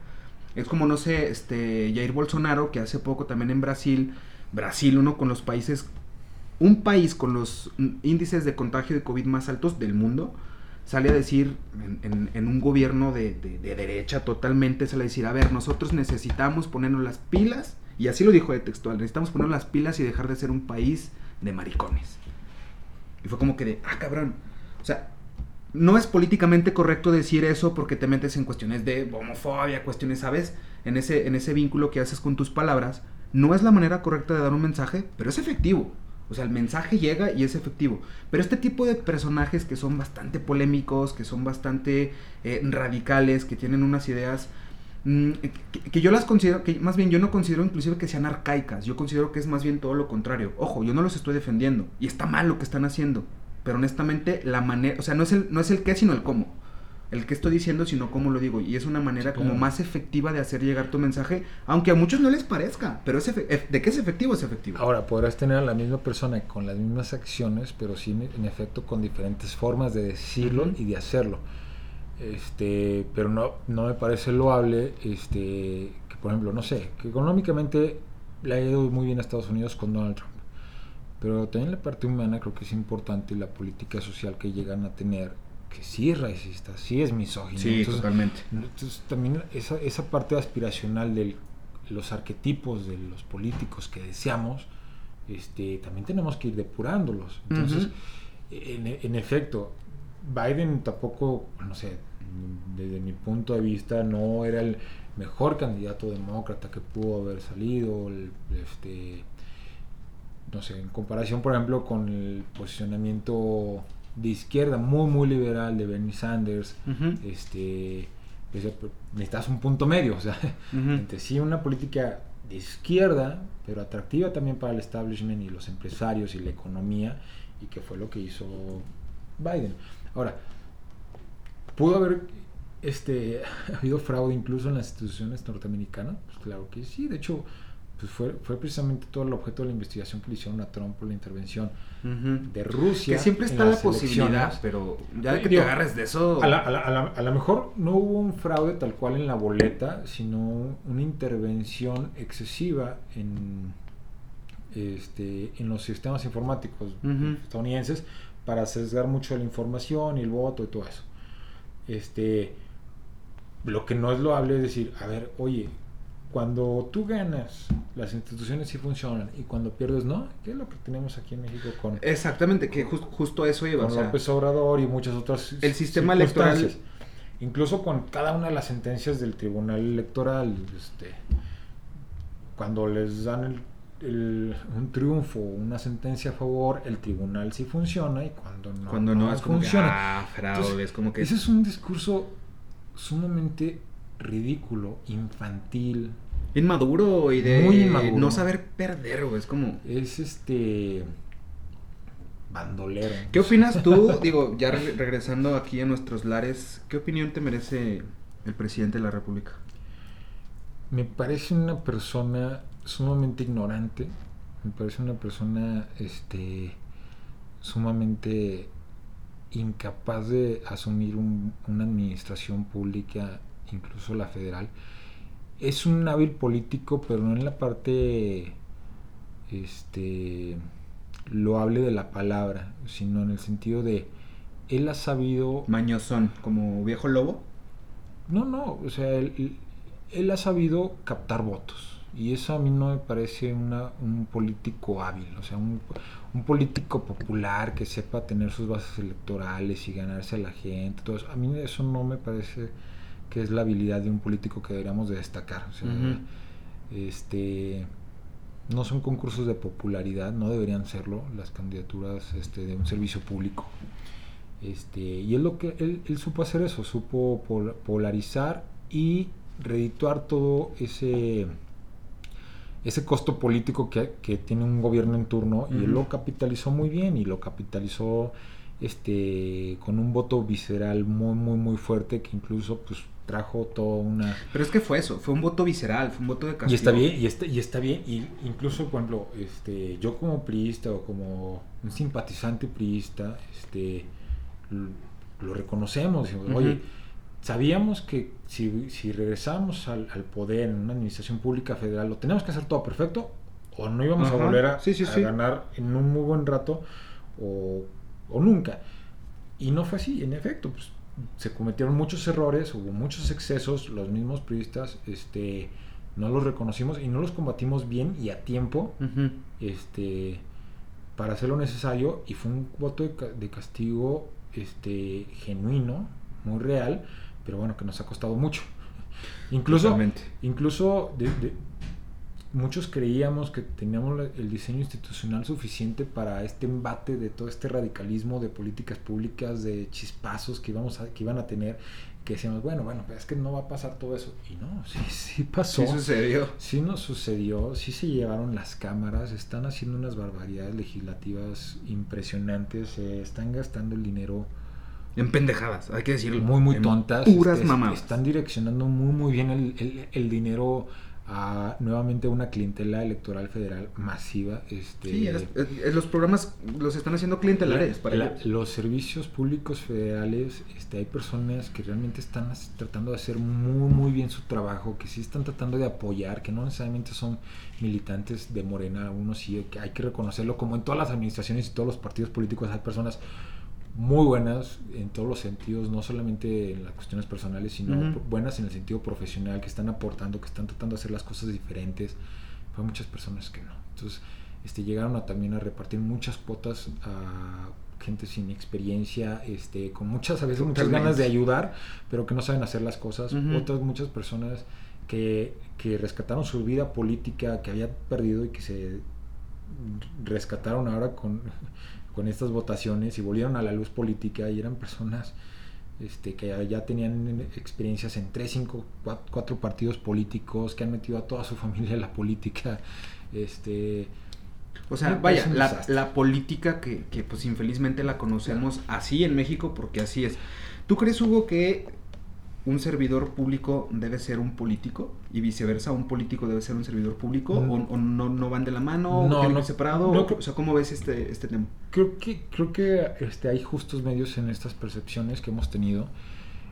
Speaker 1: Es como, no sé, este Jair Bolsonaro, que hace poco también en Brasil, Brasil, uno con los países, un país con los índices de contagio de COVID más altos del mundo, sale a decir en, un gobierno de, derecha totalmente, sale a decir, a ver, nosotros necesitamos ponernos las pilas, y así lo dijo de textual, necesitamos ponernos las pilas y dejar de ser un país de maricones. Y fue como que de, ah, cabrón. O sea, no es políticamente correcto decir eso porque te metes en cuestiones de homofobia, cuestiones, ¿sabes? En ese, en ese vínculo que haces con tus palabras. No es la manera correcta de dar un mensaje, pero es efectivo. O sea, el mensaje llega y es efectivo. Pero este tipo de personajes que son bastante polémicos, que son bastante eh, radicales, que tienen unas ideas mm, que, que, yo las considero, que más bien yo no considero inclusive que sean arcaicas, yo considero que es más bien todo lo contrario. Ojo, yo no los estoy defendiendo y está mal lo que están haciendo. Pero honestamente, la manera, o sea, no es el, no es el qué, sino el cómo. El que estoy diciendo, sino cómo lo digo. Y es una manera como más efectiva de hacer llegar tu mensaje, aunque a muchos no les parezca. Pero es de qué es efectivo, es efectivo.
Speaker 2: Ahora, podrás tener a la misma persona con las mismas acciones, pero sí, en efecto, con diferentes formas de decirlo y de hacerlo. Este, pero no, no me parece loable este, que, por ejemplo, no sé, que económicamente le ha ido muy bien a Estados Unidos con Donald Trump pero también la parte humana creo que es importante la política social que llegan a tener, que sí es racista, sí es misógino.
Speaker 1: Sí, totalmente.
Speaker 2: Entonces también esa, esa parte aspiracional de los arquetipos de los políticos que deseamos, este, también tenemos que ir depurándolos. Entonces, en, en efecto, Biden tampoco, no sé, desde mi punto de vista, no era el mejor candidato demócrata que pudo haber salido. este, no sé, en comparación, por ejemplo, con el posicionamiento de izquierda muy, muy liberal de Bernie Sanders, este, pues, necesitas un punto medio, o sea, entre sí una política de izquierda, pero atractiva también para el establishment y los empresarios y la economía, y que fue lo que hizo Biden. Ahora, pudo haber este, habido fraude incluso en las instituciones norteamericanas, pues claro que sí, de hecho, pues fue, fue precisamente todo el objeto de la investigación que le hicieron a Trump por la intervención de Rusia.
Speaker 1: Que siempre está la posibilidad, pero ya que te agarres de eso.
Speaker 2: A lo mejor no hubo un fraude tal cual en la boleta, sino una intervención excesiva en, este, en los sistemas informáticos estadounidenses para sesgar mucho la información y el voto y todo eso. Este, lo que no es loable es decir, a ver, oye, cuando tú ganas, las instituciones sí funcionan y cuando pierdes no, ¿qué es lo que tenemos aquí en México con
Speaker 1: Exactamente, que justo eso iba,
Speaker 2: con López Obrador y muchas otras
Speaker 1: el sistema electoral
Speaker 2: incluso con cada una de las sentencias del Tribunal Electoral, este cuando les dan el un triunfo, una sentencia a favor, el tribunal sí funciona y cuando no,
Speaker 1: cuando no, es funciona. ah, fraude, es como que...
Speaker 2: Ese es un discurso sumamente ridículo, infantil.
Speaker 1: Inmaduro y de no saber perder, es como...
Speaker 2: Es este... Bandolero.
Speaker 1: ¿Qué opinas tú? Digo, ya regresando aquí a nuestros lares, ¿qué opinión te merece el presidente de la República?
Speaker 2: Me parece una persona sumamente ignorante, me parece una persona este, sumamente incapaz de asumir una administración pública, incluso la federal. Es un hábil político, pero no en la parte este, loable de la palabra, sino en el sentido de él ha sabido...
Speaker 1: Mañosón, como viejo lobo.
Speaker 2: No, no, o sea, él, él ha sabido captar votos y eso a mí no me parece una, un político hábil, o sea, un, un, político popular que sepa tener sus bases electorales y ganarse a la gente. Todo A mí eso no me parece que es la habilidad de un político que deberíamos de destacar. O sea, este, no son concursos de popularidad, no deberían serlo las candidaturas este, de un servicio público. Este, y es lo que él, él supo hacer eso, supo polarizar y redituar todo ese ese costo político que, que, tiene un gobierno en turno y él lo capitalizó muy bien y lo capitalizó este con un voto visceral muy muy muy fuerte que incluso pues trajo toda una
Speaker 1: pero es que fue eso fue un voto visceral fue un voto de castigo
Speaker 2: y está bien y está y está bien y incluso por ejemplo este yo como priista o como un simpatizante priista este lo, reconocemos oye sabíamos que si, si regresamos al, poder en una administración pública federal, lo teníamos que hacer todo perfecto o no íbamos a volver a, ganar en un muy buen rato o, nunca. Y no fue así, en efecto, pues, se cometieron muchos errores, hubo muchos excesos, los mismos periodistas este, no los reconocimos y no los combatimos bien y a tiempo este, para hacer lo necesario y fue un voto de, de castigo este, genuino, muy real, pero bueno, que nos ha costado mucho. Incluso, incluso muchos creíamos que teníamos el diseño institucional suficiente para este embate de todo este radicalismo de políticas públicas, de chispazos que, íbamos a, que iban a tener, que decíamos, bueno, bueno, pero es que no va a pasar todo eso. Y no, sí, sí pasó.
Speaker 1: Sí sucedió.
Speaker 2: Sí nos sucedió, sí se llevaron las cámaras, están haciendo unas barbaridades legislativas impresionantes, se están gastando el dinero
Speaker 1: en pendejadas, hay que decirlo.
Speaker 2: Muy, muy tontas.
Speaker 1: Puras este,
Speaker 2: Están direccionando muy, muy bien el, el, dinero a nuevamente una clientela electoral federal masiva. Este,
Speaker 1: sí, los programas los están haciendo clientelares.
Speaker 2: para los servicios públicos federales, este, hay personas que realmente están tratando de hacer muy, muy bien su trabajo, que sí están tratando de apoyar, que no necesariamente son militantes de Morena, uno sí, que hay que reconocerlo, como en todas las administraciones y todos los partidos políticos hay personas muy buenas en todos los sentidos, no solamente en las cuestiones personales, sino buenas en el sentido profesional, que están aportando, que están tratando de hacer las cosas diferentes. Hay muchas personas que no. Entonces, este, llegaron a, también a repartir muchas cuotas gente sin experiencia, este, con muchas a veces muchas ganas de ayudar, pero que no saben hacer las cosas. Otras muchas personas que, que rescataron su vida política que había perdido y que se rescataron ahora con, con estas votaciones y volvieron a la luz política y eran personas este, que ya tenían experiencias en tres, cinco, cuatro, partidos políticos, que han metido a toda su familia en la política. Este,
Speaker 1: o sea, vaya, la, política que, que, pues infelizmente la conocemos así en México porque así es. ¿Tú crees, Hugo, que un servidor público debe ser un político y viceversa, un político debe ser un servidor público mm. o, no, no, van de la mano, no, no separado, o, sea, ¿cómo ves este, este tema?
Speaker 2: Creo que, creo que este, hay justos medios en estas percepciones que hemos tenido,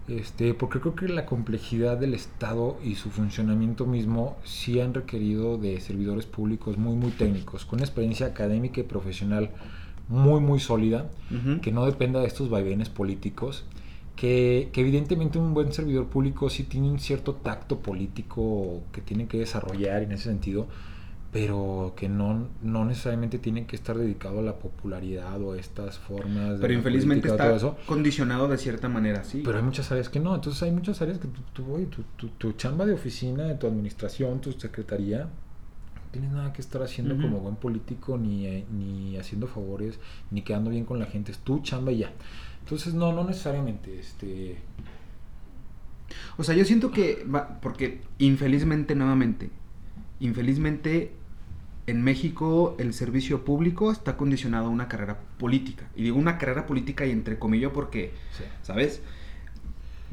Speaker 2: este, porque creo que la complejidad del Estado y su funcionamiento mismo sí han requerido de servidores públicos muy, muy técnicos, con una experiencia académica y profesional muy, muy sólida, que no dependa de estos vaivenes políticos que, evidentemente un buen servidor público sí tiene un cierto tacto político que tiene que desarrollar en ese sentido, pero que no, no necesariamente tiene que estar dedicado a la popularidad o a estas formas.
Speaker 1: Pero infelizmente está condicionado de cierta manera, sí.
Speaker 2: Pero hay muchas áreas que no, entonces hay muchas áreas que tu, tu, chamba de oficina, de tu administración, tu secretaría, tienes nada que estar haciendo como buen político, ni, eh, ni haciendo favores, ni quedando bien con la gente, es tu chamba y ya. Entonces, no, no necesariamente. Este...
Speaker 1: O sea, yo siento que, porque infelizmente, nuevamente, infelizmente en México el servicio público está condicionado a una carrera política. Y digo una carrera política y entre comillas porque, ¿sabes?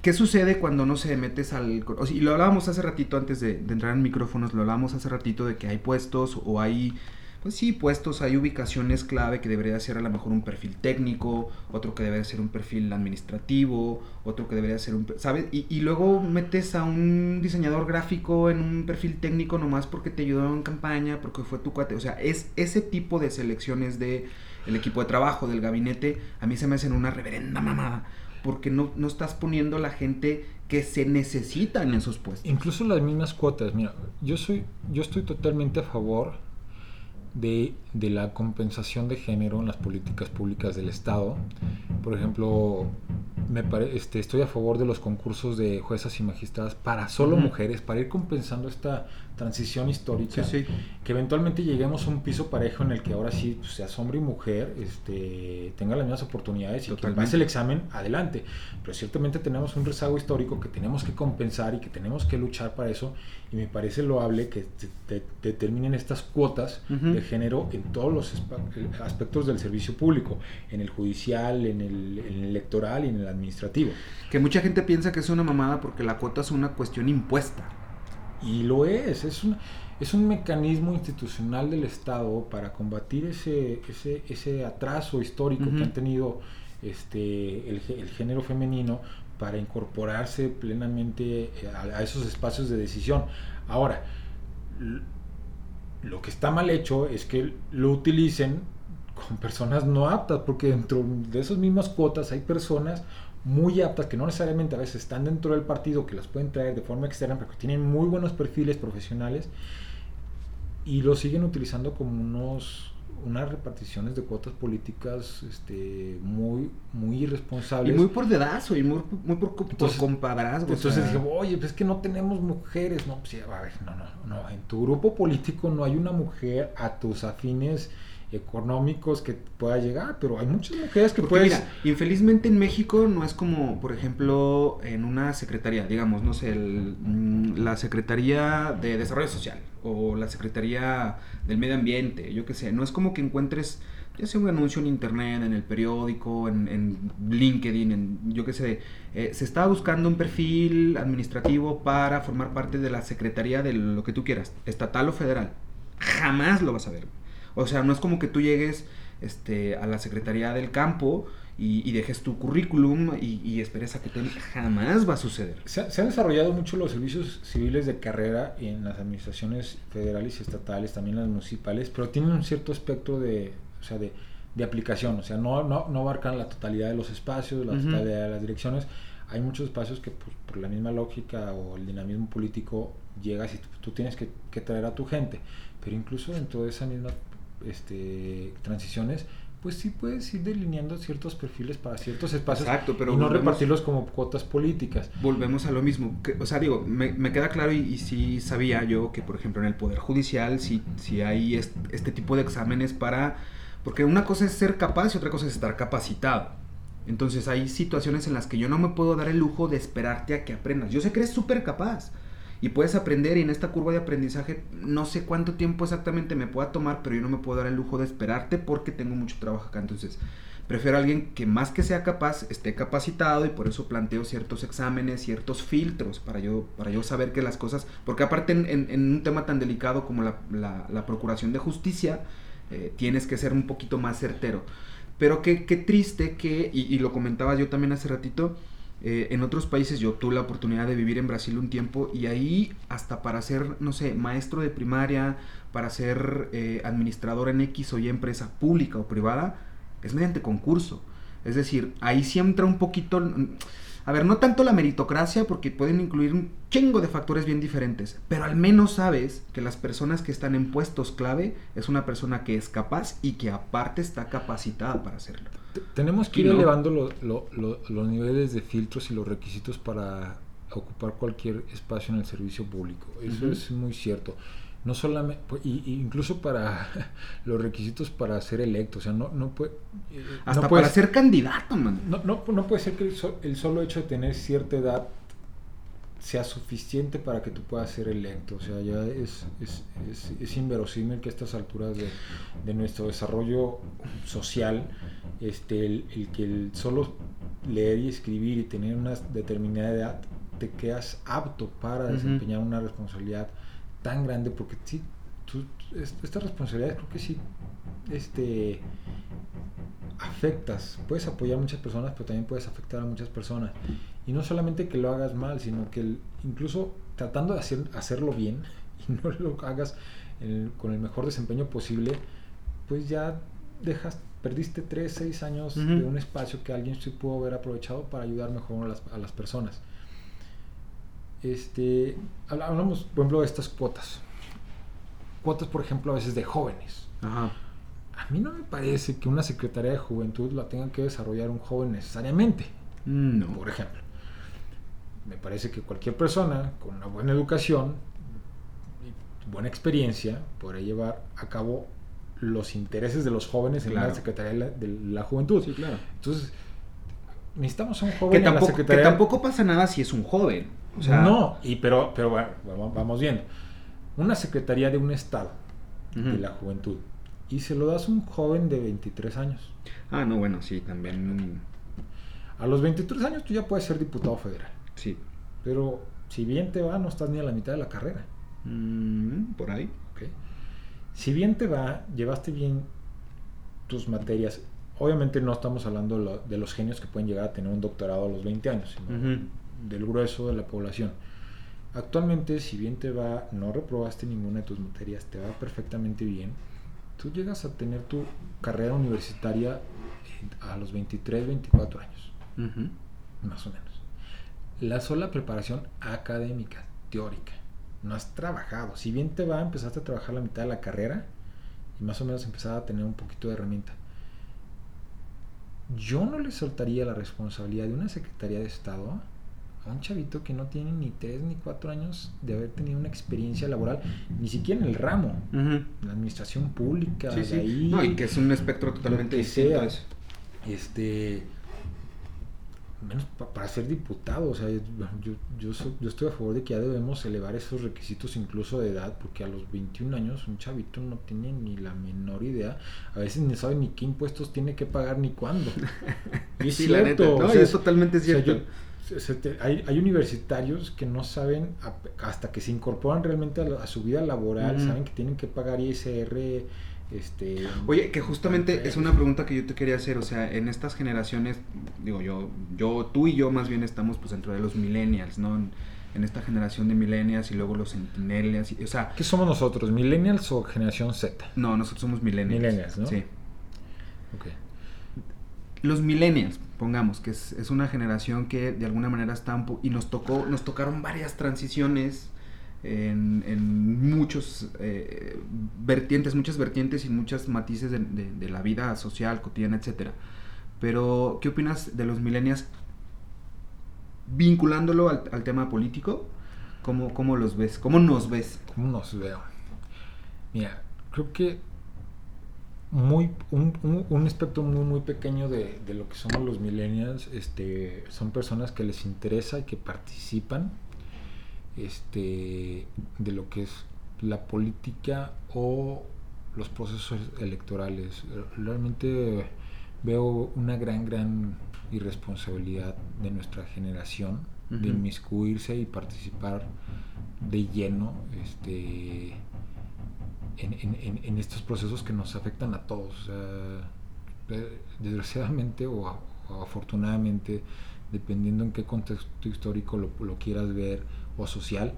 Speaker 1: ¿Qué sucede cuando no se metes al... y lo hablábamos hace ratito antes de, entrar en micrófonos, lo hablábamos hace ratito de que hay puestos o hay pues sí, puestos, hay ubicaciones clave que debería ser a lo mejor un perfil técnico, otro que debería ser un perfil administrativo, otro que debería ser un... ¿Sabes? Y, luego metes a un diseñador gráfico en un perfil técnico nomás porque te ayudó en campaña, porque fue tu cuate. O sea, es ese tipo de selecciones de el equipo de trabajo, del gabinete, a mí se me hacen una reverenda mamada. Porque no, no estás poniendo la gente que se necesita en esos puestos.
Speaker 2: Incluso las mismas cuotas. Mira, yo soy, yo estoy totalmente a favor de, de, la compensación de género en las políticas públicas del Estado. Por ejemplo, me este, estoy a favor de los concursos de juezas y magistradas para solo mujeres, para ir compensando esta transición histórica, que eventualmente lleguemos a un piso parejo en el que ahora sí pues, sea hombre y mujer, este, tengan las mismas oportunidades y que pase el examen, adelante. Pero ciertamente tenemos un rezago histórico que tenemos que compensar y que tenemos que luchar para eso y me parece loable que determinen estas cuotas de género en todos los aspectos del servicio público, en el judicial, en el, en el electoral y en el administrativo.
Speaker 1: Que mucha gente piensa que es una mamada porque la cuota es una cuestión impuesta.
Speaker 2: Y lo es, es un, es un mecanismo institucional del Estado para combatir ese, ese, ese atraso histórico que han tenido este, el, el, género femenino para incorporarse plenamente eh, a, esos espacios de decisión. Ahora, lo que está mal hecho es que lo utilicen con personas no aptas, porque dentro de esas mismas cuotas hay personas muy aptas, que no necesariamente a veces están dentro del partido, que las pueden traer de forma externa, pero que tienen muy buenos perfiles profesionales y lo siguen utilizando como unos unas reparticiones de cuotas políticas este, muy, muy irresponsables.
Speaker 1: Y muy por dedazo, y muy, muy por, entonces,
Speaker 2: Entonces dije, oye, pues es que no tenemos mujeres. No, pues, a ver, no, no, no. En tu grupo político no hay una mujer a tus afines económicos que pueda llegar, pero hay muchas mujeres que pueden... Mira,
Speaker 1: infelizmente en México no es como, por ejemplo, en una secretaría, digamos, no sé, mm, la Secretaría de Desarrollo Social o la Secretaría del Medio Ambiente, yo qué sé, no es como que encuentres ya sea un anuncio en internet, en el periódico, en, LinkedIn, en yo qué sé, eh, se está buscando un perfil administrativo para formar parte de la Secretaría de lo que tú quieras, estatal o federal. Jamás lo vas a ver. O sea, no es como que tú llegues este, a la Secretaría del Campo y, dejes tu currículum y, esperes a que te... Jamás va a suceder.
Speaker 2: Se, han desarrollado mucho los servicios civiles de carrera en las administraciones federales y estatales, también las municipales, pero tienen un cierto espectro de, o sea, de, de aplicación, o sea, no, no, no, abarcan la totalidad de los espacios, la totalidad de las direcciones. Hay muchos espacios que pues, por la misma lógica o el dinamismo político llegas y tú, tienes que, que traer a tu gente, pero incluso dentro de esa misma este, transiciones, pues sí puedes ir delineando ciertos perfiles para ciertos espacios
Speaker 1: Exacto, pero
Speaker 2: y no
Speaker 1: volvemos-
Speaker 2: repartirlos como cuotas políticas.
Speaker 1: Volvemos a lo mismo. que- o sea, digo, me, me queda claro y, y sí sabía yo que, por ejemplo, en el Poder Judicial sí, sí hay est- este tipo de exámenes para... Porque una cosa es ser capaz y otra cosa es estar capacitado. Entonces hay situaciones en las que yo no me puedo dar el lujo de esperarte a que aprendas. Yo sé que eres súper capaz y puedes aprender y en esta curva de aprendizaje no sé cuánto tiempo exactamente me pueda tomar, pero yo no me puedo dar el lujo de esperarte porque tengo mucho trabajo acá. Entonces prefiero a alguien que más que sea capaz esté capacitado y por eso planteo ciertos exámenes, ciertos filtros para yo, para yo saber que las cosas, porque aparte en, un tema tan delicado como la, procuración de justicia, eh, tienes que ser un poquito más certero. Pero qué, qué triste que, y, y lo comentaba yo también hace ratito, eh, en otros países yo tuve la oportunidad de vivir en Brasil un tiempo y ahí hasta para ser, no sé, maestro de primaria, para ser eh, administrador en X o Y empresa pública o privada, es mediante concurso. Es decir, ahí sí entra un poquito, a ver, no tanto la meritocracia porque pueden incluir un chingo de factores bien diferentes, pero al menos sabes que las personas que están en puestos clave es una persona que es capaz y que aparte está capacitada para hacerlo.
Speaker 2: Tenemos que ir
Speaker 1: no.
Speaker 2: elevando lo- lo- lo- los niveles de filtros y los requisitos para ocupar cualquier espacio en el servicio público. Eso es muy cierto. No solamente, y, y incluso para los requisitos para ser electo, o sea, no, no puede... eh,
Speaker 1: Hasta
Speaker 2: no puedes-
Speaker 1: para ser candidato, man.
Speaker 2: No, no, no puede ser que el, so- el solo hecho de tener cierta edad sea suficiente para que tú puedas ser electo. O sea, ya es, es, es- es inverosímil que a estas alturas de, de nuestro desarrollo social, este, el, el que el solo leer y escribir y tener una determinada edad te quedas apto para desempeñar una responsabilidad tan grande, porque sí, tú, es- estas responsabilidades creo que sí este, afectas, puedes apoyar a muchas personas, pero también puedes afectar a muchas personas. Y no solamente que lo hagas mal, sino que el- incluso tratando de hacer, hacerlo bien y no lo hagas el- con el mejor desempeño posible, pues ya dejas, perdiste 3, 6 años de un espacio que alguien sí pudo haber aprovechado para ayudar mejor a las, a las personas. Este, habla- hablamos, por ejemplo, de estas cuotas. Cuotas, por ejemplo, a veces de jóvenes.
Speaker 1: Ajá.
Speaker 2: A mí no me parece que una Secretaría de Juventud la tenga que desarrollar un joven necesariamente.
Speaker 1: No.
Speaker 2: Por ejemplo, me parece que cualquier persona con una buena educación y buena experiencia podrá llevar a cabo los intereses de los jóvenes en la Secretaría de la, de la Juventud.
Speaker 1: Sí, claro.
Speaker 2: Entonces, necesitamos a un joven
Speaker 1: Que
Speaker 2: en la
Speaker 1: tampoco, que
Speaker 2: Secretaría.
Speaker 1: tampoco pasa nada si es un joven. O sea,
Speaker 2: no, y pero, pero bueno, vamos- viendo. Una Secretaría de un Estado de la Juventud y se lo das a un joven de 23 años.
Speaker 1: Ah, no, bueno, sí, también.
Speaker 2: A los 23 años tú ya puedes ser diputado federal.
Speaker 1: Sí.
Speaker 2: Pero si bien te va, no estás ni a la mitad de la carrera.
Speaker 1: Mm, por ahí.
Speaker 2: Si bien te va, llevaste bien tus materias. Obviamente no estamos hablando de lo- de los genios que pueden llegar a tener un doctorado a los 20 años, sino del grueso de la población. Actualmente, si bien te va, no reprobaste ninguna de tus materias, te va perfectamente bien, tú llegas a tener tu carrera universitaria a los 23, 24 años. Más o menos. La sola preparación académica, teórica. No has trabajado. Si bien te va, empezaste a trabajar la mitad de la carrera y más o menos empezaba a tener un poquito de herramienta. Yo no le soltaría la responsabilidad de una Secretaría de Estado a un chavito que no tiene ni 3 ni 4 años de haber tenido una experiencia laboral, ni siquiera en el ramo, en la administración pública,
Speaker 1: Sí,
Speaker 2: de
Speaker 1: sí.
Speaker 2: ahí,
Speaker 1: No, y que es un espectro totalmente distinto.
Speaker 2: este menos pa- para ser diputado o sea yo, yo, soy- yo estoy a favor de que ya debemos elevar esos requisitos incluso de edad porque a los 21 años un chavito no tiene ni la menor idea a veces ni sabe ni qué impuestos tiene que pagar ni cuándo y es
Speaker 1: Sí, la
Speaker 2: cierto
Speaker 1: neta. No,
Speaker 2: o sea,
Speaker 1: y es totalmente
Speaker 2: o sea,
Speaker 1: cierto.
Speaker 2: yo- se- se te- hay, hay universitarios que no saben hasta que se incorporan realmente a, la- a su vida laboral saben que tienen que pagar ISR este
Speaker 1: Oye, que justamente es una pregunta que yo te quería hacer, o sea, en estas generaciones, digo yo, yo, tú y yo más bien estamos pues dentro de los millennials, ¿no? En, en esta generación de millennials y luego los centennials, y- o sea,
Speaker 2: ¿Qué somos nosotros? ¿Millennials o generación Z?
Speaker 1: no, nosotros somos millennials.
Speaker 2: Millennials, ¿no?
Speaker 1: Sí.
Speaker 2: Ok.
Speaker 1: Los millennials, pongamos, que es, es una generación que de alguna manera está y nos tocó, nos tocaron varias transiciones en, muchos eh, vertientes, muchas vertientes y muchas matices de, la vida social, cotidiana, etcétera. Pero, ¿qué opinas de los millennials vinculándolo al, al tema político? ¿Cómo, ¿Cómo los ves? ¿Cómo nos ves?
Speaker 2: ¿Cómo nos veo? Mira, creo que muy un, un- un espectro muy muy pequeño de, de lo que somos los millennials este son personas que les interesa y que participan este de lo que es la política o los procesos electorales realmente veo una gran gran irresponsabilidad de nuestra generación de inmiscuirse y participar de lleno este en, en- en- en estos procesos que nos afectan a todos. Desgraciadamente o, afortunadamente, dependiendo en qué contexto histórico lo, lo quieras ver o social,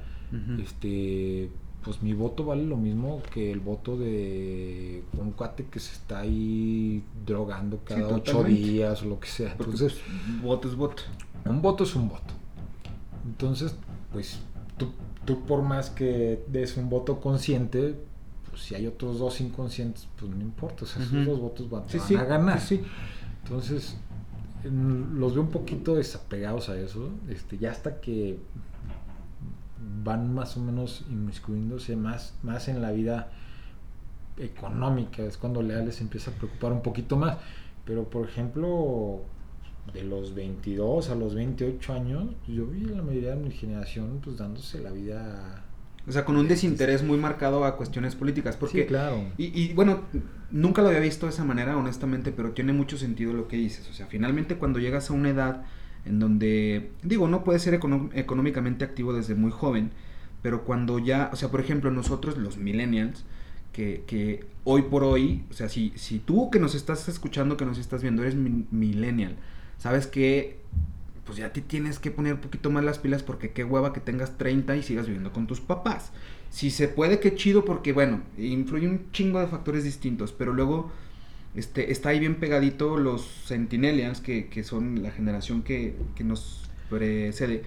Speaker 2: este pues mi voto vale lo mismo que el voto de un cuate que se está ahí drogando cada ocho días o lo que sea. Entonces,
Speaker 1: pues, voto es voto.
Speaker 2: un voto es un voto. Entonces, pues tú, tú por más que des un voto consciente, pues si hay otros dos inconscientes, pues no importa. O sea, esos dos votos van,
Speaker 1: Sí,
Speaker 2: van
Speaker 1: sí,
Speaker 2: a ganar. Entonces, en- los veo un poquito desapegados a eso. Este, ya hasta que van más o menos inmiscuyéndose más, más en la vida económica, es cuando ya les empieza a preocupar un poquito más. Pero, por ejemplo, de los 22 a los 28 años, pues, yo vi a la mayoría de mi generación pues dándose la vida...
Speaker 1: O sea, con un desinterés muy marcado a cuestiones políticas. Porque,
Speaker 2: Sí, claro.
Speaker 1: y, y, bueno, nunca lo había visto de esa manera, honestamente, pero tiene mucho sentido lo que dices. O sea, finalmente cuando llegas a una edad en donde, digo, no puedes ser económicamente activo desde muy joven, pero cuando ya, o sea, por ejemplo, nosotros los millennials, que, que hoy por hoy, o sea, si, si tú que nos estás escuchando, que nos estás viendo, eres mi- millennial, sabes que pues ya te tienes que poner un poquito más las pilas porque qué hueva que tengas 30 y sigas viviendo con tus papás. Si se puede, qué chido porque, bueno, influye un chingo de factores distintos, pero luego este, está ahí bien pegadito los Sentinelians, que, son la generación que, que nos precede.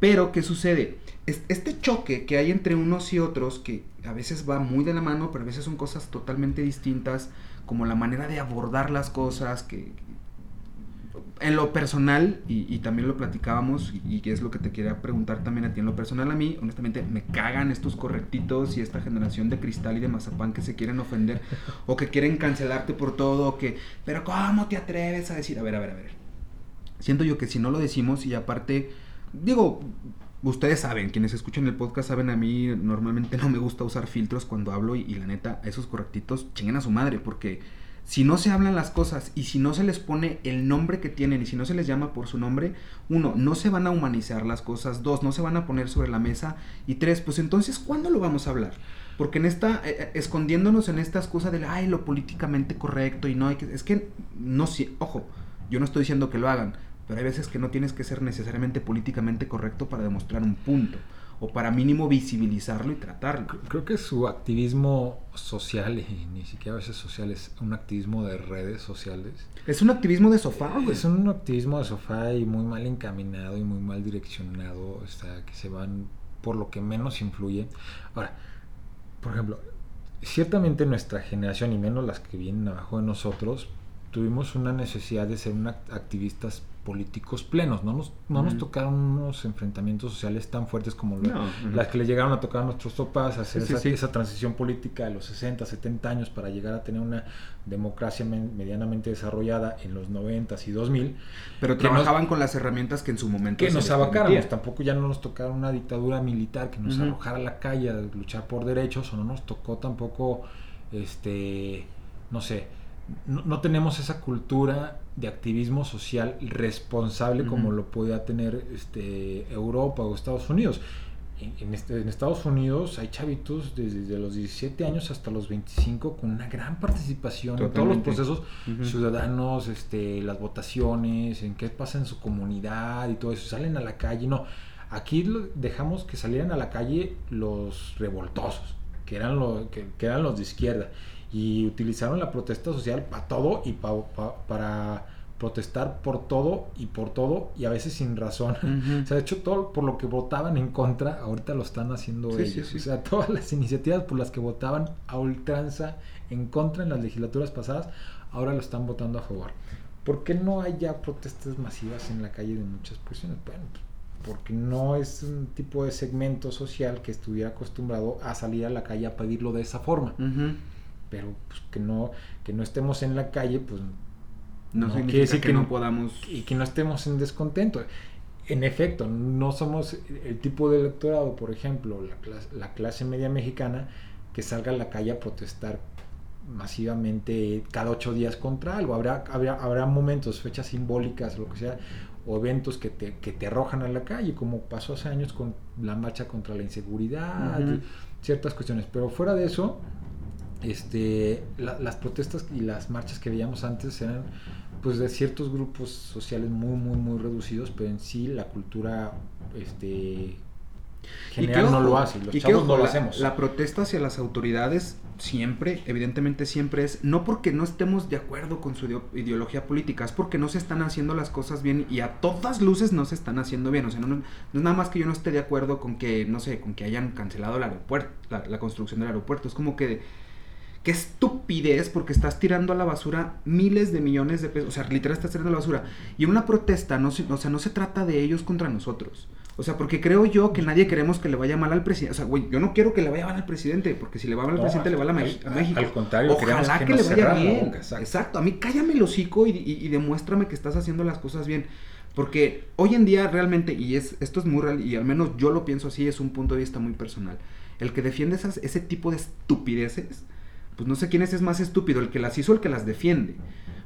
Speaker 1: Pero, ¿qué sucede? Es- Este choque que hay entre unos y otros, que a veces va muy de la mano, pero a veces son cosas totalmente distintas, como la manera de abordar las cosas, que en lo personal, y, y también lo platicábamos, y, es lo que te quería preguntar también a ti en lo personal, a mí, honestamente, me cagan estos correctitos y esta generación de cristal y de mazapán que se quieren ofender o que quieren cancelarte por todo, o que, pero ¿cómo te atreves a decir? A ver, a ver, a ver. Siento yo que si no lo decimos y aparte, digo, ustedes saben, quienes escuchan el podcast saben a mí, normalmente no me gusta usar filtros cuando hablo y, y la neta, esos correctitos chinguen a su madre, porque si no se hablan las cosas y si no se les pone el nombre que tienen y si no se les llama por su nombre, uno, no se van a humanizar las cosas, dos, no se van a poner sobre la mesa y tres, pues entonces, ¿cuándo lo vamos a hablar? Porque en esta, eh, eh, escondiéndonos en esta excusa de, ay, lo políticamente correcto y no hay que, es que, no, si, ojo, yo no estoy diciendo que lo hagan, pero hay veces que no tienes que ser necesariamente políticamente correcto para demostrar un punto o para mínimo visibilizarlo y tratarlo.
Speaker 2: Creo que su activismo social, y ni siquiera a veces social, es un activismo de redes sociales.
Speaker 1: Es un activismo de sofá, güey.
Speaker 2: Es un activismo de sofá y muy mal encaminado y muy mal direccionado, o sea, que se van por lo que menos influye. Ahora, por ejemplo, ciertamente nuestra generación y menos las que vienen abajo de nosotros, tuvimos una necesidad de ser una activistas políticos plenos. No nos, no nos tocaron unos enfrentamientos sociales tan fuertes como lo-
Speaker 1: No, ujú.
Speaker 2: las que le llegaron a tocar a nuestros papás, hacer
Speaker 1: Sí,
Speaker 2: esa,
Speaker 1: sí.
Speaker 2: esa transición política de los 60, 70 años para llegar a tener una democracia men- medianamente desarrollada en los 90 y 2000
Speaker 1: Pero
Speaker 2: nos-
Speaker 1: trabajaban con las herramientas que en su momento
Speaker 2: que
Speaker 1: se
Speaker 2: nos abacáramos. Tampoco ya no nos tocaron una dictadura militar que nos arrojara a la calle a luchar por derechos, o no nos tocó tampoco, este, no sé, no, no tenemos esa cultura de activismo social responsable como lo podía tener este, Europa o Estados Unidos. En, en este- en Estados Unidos hay chavitos desde los 17 años hasta los 25 con una gran participación en todos los procesos ciudadanos, este, las votaciones, en qué pasa en su comunidad y todo eso. Salen a la calle, no. Aquí dejamos que salieran a la calle los revoltosos, que eran, lo, que, que eran los de izquierda, y utilizaron la protesta social para todo y pa- pa- para protestar por todo y por todo y a veces sin razón.
Speaker 1: Ujú.
Speaker 2: O sea, de hecho, todo por lo que votaban en contra, ahorita lo están haciendo
Speaker 1: Sí,
Speaker 2: ellos.
Speaker 1: sí, sí.
Speaker 2: O sea, todas las iniciativas por las que votaban a ultranza en contra en las legislaturas pasadas, ahora lo están votando a favor. ¿Por qué no hay ya protestas masivas en la calle de muchas cuestiones? Bueno, pues, porque no es un tipo de segmento social que estuviera acostumbrado a salir a la calle a pedirlo de esa forma. Pero pues, que no que no estemos en la calle, pues
Speaker 1: No,
Speaker 2: No, quiere decir
Speaker 1: que,
Speaker 2: que
Speaker 1: no podamos.
Speaker 2: y que no estemos en descontento. En efecto, no somos el tipo de electorado, por ejemplo, la clase, la clase media mexicana, que salga a la calle a protestar masivamente cada ocho días contra algo. Habrá, habrá, habrá momentos, fechas simbólicas, lo que sea, o eventos que te, que te arrojan a la calle, como pasó hace años con la marcha contra la inseguridad, ciertas cuestiones. Pero fuera de eso, este, la- las protestas y las marchas que veíamos antes eran pues de ciertos grupos sociales muy muy muy reducidos pero en sí la cultura este general no lo hace los chavos
Speaker 1: ojo,
Speaker 2: no lo hacemos
Speaker 1: La protesta hacia las autoridades siempre, evidentemente siempre es, no porque no estemos de acuerdo con su ideo- ideología política, es porque no se están haciendo las cosas bien y a todas luces no se están haciendo bien. O sea, no, no- no es nada más que yo no esté de acuerdo con que, no sé, con que hayan cancelado el aeropuerto, la, la construcción del aeropuerto. Es como que, qué estupidez porque estás tirando a la basura miles de millones de pesos. O sea, literal estás tirando a la basura. Y en una protesta, no, se- o sea, no se trata de ellos contra nosotros. O sea, porque creo yo que nadie queremos que le vaya mal al presidente. O sea, güey, yo no quiero que le vaya mal al presidente, porque si le va mal al
Speaker 2: No,
Speaker 1: presidente, le va a, a México.
Speaker 2: al contrario,
Speaker 1: ojalá
Speaker 2: que
Speaker 1: que, le vaya bien.
Speaker 2: boca, exacto.
Speaker 1: exacto. a mí cállame el hocico y, y- y demuéstrame que estás haciendo las cosas bien. Porque hoy en día realmente, y es esto es muy real, y al menos yo lo pienso así, es un punto de vista muy personal. El que defiende esas, ese tipo de estupideces, pues no sé quién es, más estúpido, el que las hizo o el que las defiende.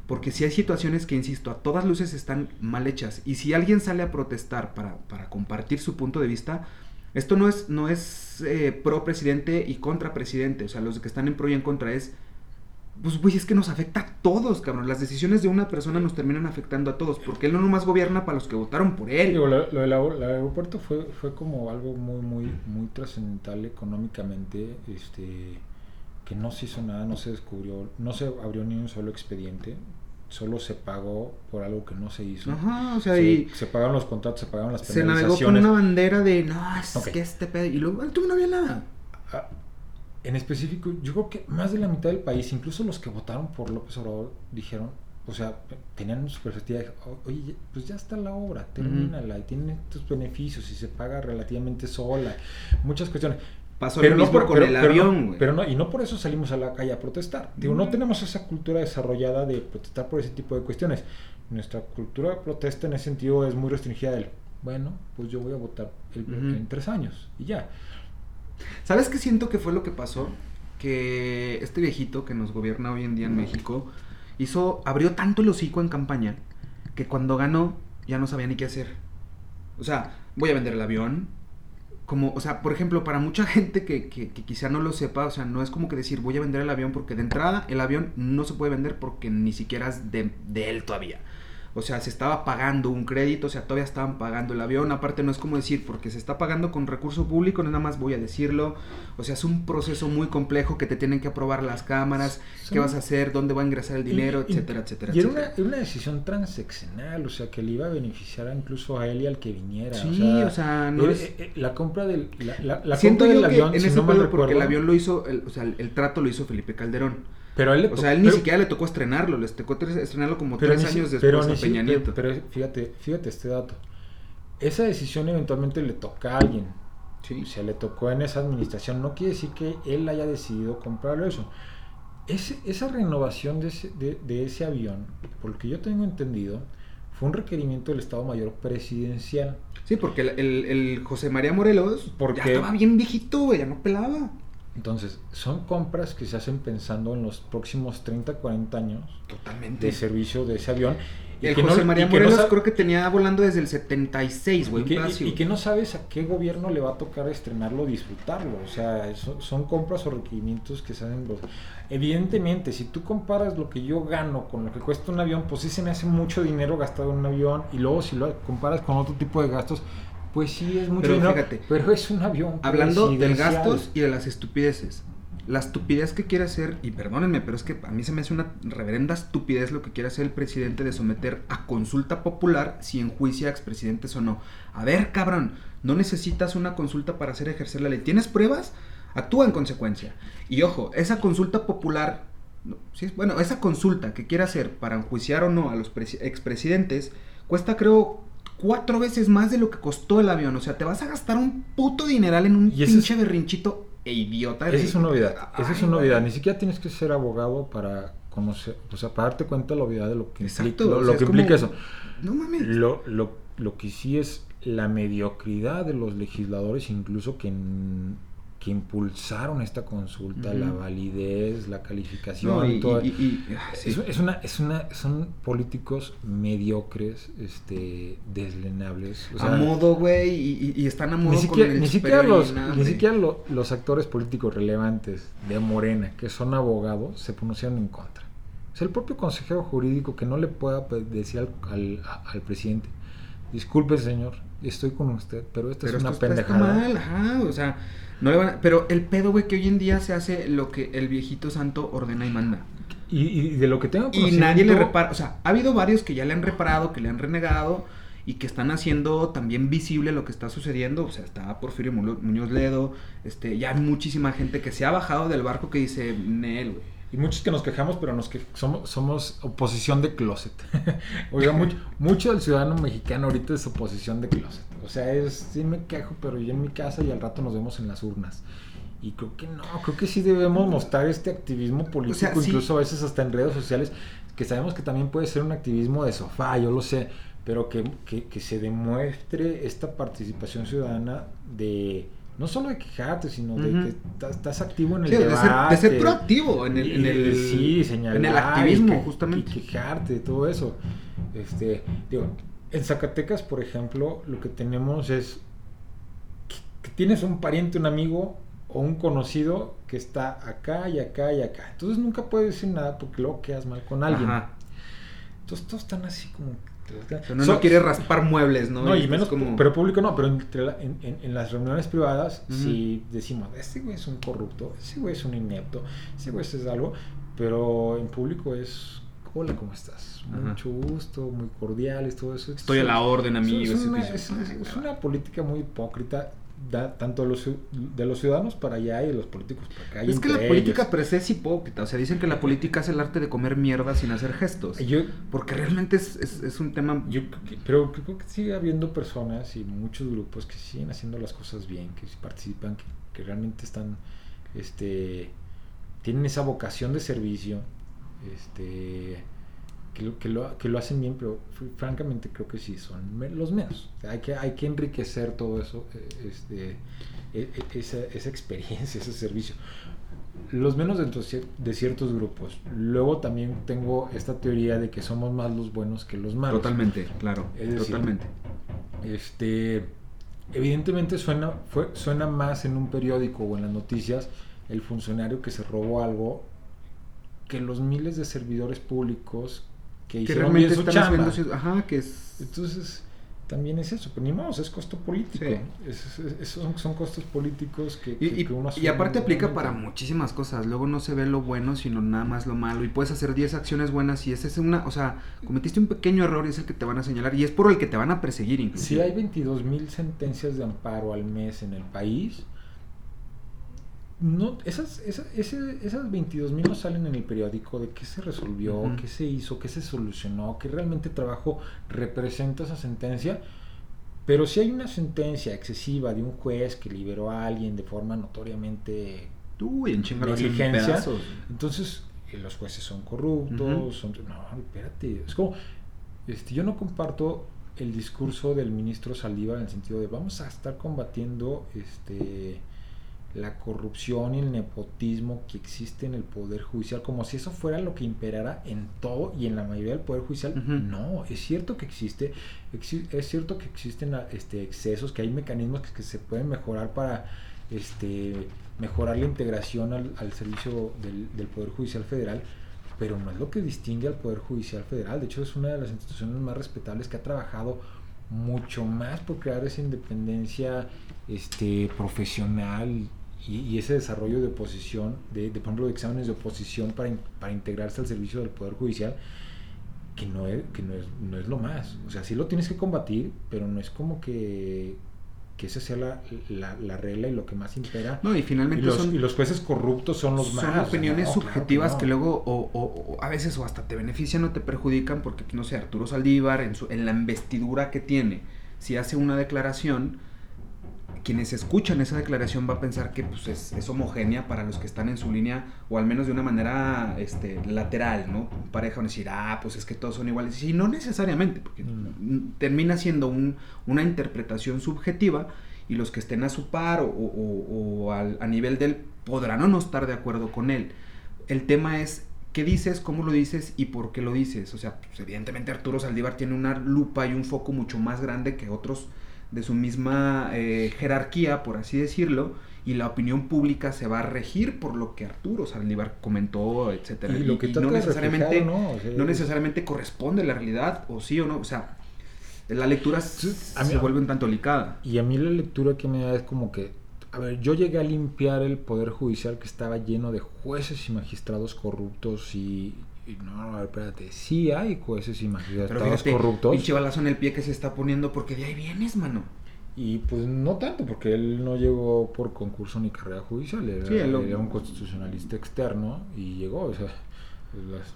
Speaker 1: Porque si hay situaciones que, insisto, a todas luces están mal hechas. Y si alguien sale a protestar para, para compartir su punto de vista, esto no es, no es eh, pro presidente y contra presidente. O sea, los que están en pro y en contra es. Pues, güey, es que nos afecta a todos, cabrón. Las decisiones de una persona nos terminan afectando a todos. Porque él no nomás gobierna para los que votaron por él.
Speaker 2: Digo, lo, lo del aer- el aeropuerto fue, fue como algo muy, muy, muy trascendental económicamente, este, que no se hizo nada, no se descubrió, no se abrió ni un solo expediente, solo se pagó por algo que no se hizo.
Speaker 1: Ajá, o sea,
Speaker 2: se,
Speaker 1: y
Speaker 2: se pagaron los contratos, se pagaron las
Speaker 1: se navegó con
Speaker 2: penalizaciones.
Speaker 1: una bandera de no, es que este pedo. Y luego, al último no había nada.
Speaker 2: Ah, En específico, yo creo que más de la mitad del país, incluso los que votaron por López Obrador, dijeron, o sea, tenían su perspectiva de, "O- oye, pues ya está la obra, termínala, y tiene estos beneficios, y se paga relativamente sola, muchas cuestiones.
Speaker 1: Pasó lo mismo
Speaker 2: por-
Speaker 1: con
Speaker 2: pero-
Speaker 1: el
Speaker 2: pero no-
Speaker 1: avión, güey.
Speaker 2: pero no, y no por eso salimos a la calle a protestar. Digo, no tenemos esa cultura desarrollada de protestar por ese tipo de cuestiones. Nuestra cultura de protesta en ese sentido es muy restringida del, bueno, pues yo voy a votar el- en tres años, y ya.
Speaker 1: ¿Sabes qué siento que fue lo que pasó? Que este viejito que nos gobierna hoy en día en México hizo, abrió tanto el hocico en campaña que cuando ganó ya no sabía ni qué hacer. O sea, voy a vender el avión. Como, o sea, por ejemplo, para mucha gente que, que, que quizá no lo sepa, o sea, no es como que decir voy a vender el avión porque de entrada el avión no se puede vender porque ni siquiera es de, de él todavía. O sea, se estaba pagando un crédito, o sea, todavía estaban pagando el avión. Aparte, no es como decir, porque se está pagando con recurso público, no nada más voy a decirlo. O sea, es un proceso muy complejo que te tienen que aprobar las cámaras, qué vas a hacer, dónde va a ingresar el dinero,
Speaker 2: Y- y-
Speaker 1: etcétera, etcétera,
Speaker 2: Y era una,
Speaker 1: etcétera.
Speaker 2: era una decisión transeccional, o sea, que le iba a beneficiar incluso a él y al que viniera.
Speaker 1: Sí, o sea, no es-
Speaker 2: eh, eh, la compra del la, la- la
Speaker 1: Siento
Speaker 2: compra del avión,
Speaker 1: en
Speaker 2: si
Speaker 1: ese
Speaker 2: no mal
Speaker 1: pedo, porque el avión lo hizo, el- o sea, el, el trato lo hizo Felipe Calderón.
Speaker 2: Pero él le
Speaker 1: O sea, él ni
Speaker 2: pero-
Speaker 1: siquiera le tocó estrenarlo, les tocó estrenarlo como
Speaker 2: pero
Speaker 1: tres
Speaker 2: ni
Speaker 1: años
Speaker 2: pero
Speaker 1: después
Speaker 2: ni
Speaker 1: a Peña
Speaker 2: pero-
Speaker 1: Nieto.
Speaker 2: Pero, fíjate, fíjate este dato. Esa decisión eventualmente le toca a alguien.
Speaker 1: Sí.
Speaker 2: O sea, le tocó en esa administración. No quiere decir que él haya decidido comprarlo eso. Ese- esa renovación de ese, de, de ese avión, por lo que yo tengo entendido, fue un requerimiento del Estado Mayor Presidencial.
Speaker 1: Sí, porque el, el- el José María Morelos
Speaker 2: Porque-
Speaker 1: ya estaba bien viejito, güey, ya no pelaba.
Speaker 2: Entonces, son compras que se hacen pensando en los próximos 30, 40 años
Speaker 1: Totalmente.
Speaker 2: de servicio de ese avión.
Speaker 1: el
Speaker 2: que no-
Speaker 1: José María
Speaker 2: y que no
Speaker 1: Morelos creo que tenía volando desde el 76, güey.
Speaker 2: y que, y- y que no sabes a qué gobierno le va a tocar estrenarlo, disfrutarlo. O sea, eso- son compras o requerimientos que se hacen los... Evidentemente, si tú comparas lo que yo gano con lo que cuesta un avión, pues sí se me hace mucho dinero gastado en un avión. Y luego si lo comparas con otro tipo de gastos, pues sí es mucho
Speaker 1: Pero fíjate,
Speaker 2: pero es un avión.
Speaker 1: Hablando de
Speaker 2: presidencial.
Speaker 1: gastos y de las estupideces. la estupidez que quiere hacer, y perdónenme, pero es que a mí se me hace una reverenda estupidez lo que quiere hacer el presidente de someter a consulta popular si enjuicia a expresidentes o no. A ver, cabrón, no necesitas una consulta para hacer ejercer la ley. ¿Tienes pruebas? Actúa en consecuencia. Y ojo, esa consulta popular, sí, bueno, esa consulta que quiere hacer para enjuiciar o no a los expresidentes, cuesta creo cuatro veces más de lo que costó el avión. O sea, te vas a gastar un puto dineral en un pinche berrinchito e idiota.
Speaker 2: Esa es una novedad. Esa es una novedad. Ni siquiera tienes que ser abogado para conocer, o sea, para darte cuenta de la obviedad de lo que implica, lo, que implica eso. No mames. Lo, lo, lo que sí es la mediocridad de los legisladores, incluso que que impulsaron esta consulta, la validez, la calificación, y, todo. es, una, es una, son políticos mediocres, este, deslenables.
Speaker 1: a modo, güey, y, están a modo
Speaker 2: ni siquiera, ni siquiera los, ni siquiera los actores políticos relevantes de Morena, que son abogados, se pronunciaron en contra. Es el propio consejero jurídico que no le pueda decir al, al presidente, disculpe señor, estoy con usted, pero esta es una pendejada.
Speaker 1: Mal, ajá, o sea, no le van pero el pedo, güey, que hoy en día se hace lo que el viejito santo ordena y manda.
Speaker 2: Y, de lo que tengo
Speaker 1: Y nadie le repara, o sea, ha habido varios que ya le han reparado, que le han renegado y que están haciendo también visible lo que está sucediendo. O sea, está Porfirio Muñoz Ledo, este, ya hay muchísima gente que se ha bajado del barco que dice, Nel, güey
Speaker 2: y muchos que nos quejamos, pero nos que somos, somos oposición de closet. Oiga, mucho, mucho del ciudadano mexicano ahorita es oposición de closet. O sea, es, sí me quejo, pero yo en mi casa y al rato nos vemos en las urnas. Y creo que no, creo que sí debemos mostrar este activismo político, incluso a veces hasta en redes sociales, que sabemos que también puede ser un activismo de sofá, yo lo sé, pero que, que, que se demuestre esta participación ciudadana de no solo de quejarte, sino de que estás activo en el
Speaker 1: debate. De ser, proactivo en el, en el,
Speaker 2: sí, señalar, en el activismo, justamente. Y quejarte, todo eso. Este, digo, en Zacatecas, por ejemplo, lo que tenemos es que, tienes un pariente, un amigo o un conocido que está acá y acá y acá. Entonces nunca puedes decir nada porque luego quedas mal con alguien. Entonces todos están así como
Speaker 1: no, no quiere raspar muebles, ¿no?
Speaker 2: No, y, menos como... Pero público no, pero en, las reuniones privadas si decimos, este güey es un corrupto, ese güey es un inepto, ese güey es algo, pero en público es, hola, ¿cómo estás? Mucho gusto, muy cordiales, todo eso.
Speaker 1: Estoy a la orden, amigo.
Speaker 2: es una política muy hipócrita da tanto de los, de los ciudadanos para allá y de los políticos para acá.
Speaker 1: Es que la política per se es hipócrita. O sea, dicen que la política es el arte de comer mierda sin hacer gestos. Yo, porque realmente es, es, un tema.
Speaker 2: Yo, pero creo que sigue habiendo personas y muchos grupos que siguen haciendo las cosas bien, que participan, que, que realmente están. este Tienen esa vocación de servicio. Este que lo, que lo, que lo hacen bien, pero francamente creo que sí, son los menos. hay, que, hay que enriquecer todo eso, eh, este, e, e, esa, esa experiencia, ese servicio. Los menos dentro de ciertos grupos. Luego también tengo esta teoría de que somos más los buenos que los malos.
Speaker 1: Totalmente, claro. totalmente.
Speaker 2: Este, evidentemente suena, fue, suena más en un periódico o en las noticias el funcionario que se robó algo que los miles de servidores públicos que, hicieron bien su chamba. ajá, que es... Entonces, también es eso, pero ni más, es costo político. son, costos políticos que,
Speaker 1: y,
Speaker 2: uno
Speaker 1: y aparte aplica para muchísimas cosas. Luego no se ve lo bueno, sino nada más lo malo. Y puedes hacer 10 acciones buenas y ese es una, o sea, cometiste un pequeño error y es el que te van a señalar y es por el que te van a perseguir incluso.
Speaker 2: Si hay 22 mil sentencias de amparo al mes en el país, no, esas, esas, esas 22 mil no salen en el periódico de qué se resolvió, qué se hizo, qué se solucionó, qué realmente trabajo representa esa sentencia. Pero si hay una sentencia excesiva de un juez que liberó a alguien de forma notoriamente
Speaker 1: Uy, en
Speaker 2: negligencia, entonces eh, los jueces son corruptos, son, no, espérate, es como, este, yo no comparto el discurso del ministro Saldívar en el sentido de vamos a estar combatiendo este la corrupción y el nepotismo que existe en el Poder Judicial, como si eso fuera lo que imperara en todo y en la mayoría del Poder Judicial. No, es cierto que existe, es cierto que existen este, excesos, que hay mecanismos que, se pueden mejorar para este, mejorar la integración al, servicio del, del, Poder Judicial Federal, pero no es lo que distingue al Poder Judicial Federal. De hecho, es una de las instituciones más respetables que ha trabajado mucho más por crear esa independencia este, profesional y, ese desarrollo de oposición, de, de, por ejemplo, de exámenes de oposición para, para integrarse al servicio del Poder Judicial, que, no es, que no, es, no es lo más. O sea, sí lo tienes que combatir, pero no es como que que esa sea la, la, la, regla y lo que más impera.
Speaker 1: No, y finalmente
Speaker 2: y los,
Speaker 1: son,
Speaker 2: y los jueces corruptos son los
Speaker 1: son
Speaker 2: más.
Speaker 1: Son opiniones
Speaker 2: no,
Speaker 1: subjetivas
Speaker 2: claro
Speaker 1: que, luego o, o, o, a veces o hasta te benefician o te perjudican porque, no sé, Arturo Saldívar en, su, en la investidura que tiene, si hace una declaración, quienes escuchan esa declaración va a pensar que pues, es, es, homogénea para los que están en su línea, o al menos de una manera este, lateral, ¿no? Pareja van a decir, ah, pues es que todos son iguales. Y no necesariamente, porque mm. termina siendo un, una interpretación subjetiva y los que estén a su par o, o, o al, a nivel del podrán o no estar de acuerdo con él. El tema es qué dices, cómo lo dices y por qué lo dices. O sea, pues, evidentemente Arturo Saldívar tiene una lupa y un foco mucho más grande que otros de su misma eh, jerarquía, por así decirlo, y la opinión pública se va a regir por lo que Arturo Saldívar comentó, etcétera.
Speaker 2: Y, lo que
Speaker 1: y no necesariamente
Speaker 2: ¿no? O sea,
Speaker 1: no necesariamente corresponde a la realidad o sí o no, o sea, la lectura
Speaker 2: a mí,
Speaker 1: se vuelve un tanto delicada.
Speaker 2: Y a mí la lectura que me da es como que a ver, yo llegué a limpiar el poder judicial que estaba lleno de jueces y magistrados corruptos y y no, a ver, espérate, sí hay jueces y magistrados
Speaker 1: fíjate,
Speaker 2: corruptos.
Speaker 1: Pinche balazo en el pie que se está poniendo porque de ahí vienes, mano.
Speaker 2: Y pues no tanto, porque él no llegó por concurso ni carrera judicial, era,
Speaker 1: sí, él lo...
Speaker 2: era un constitucionalista externo y llegó, o sea, pues las,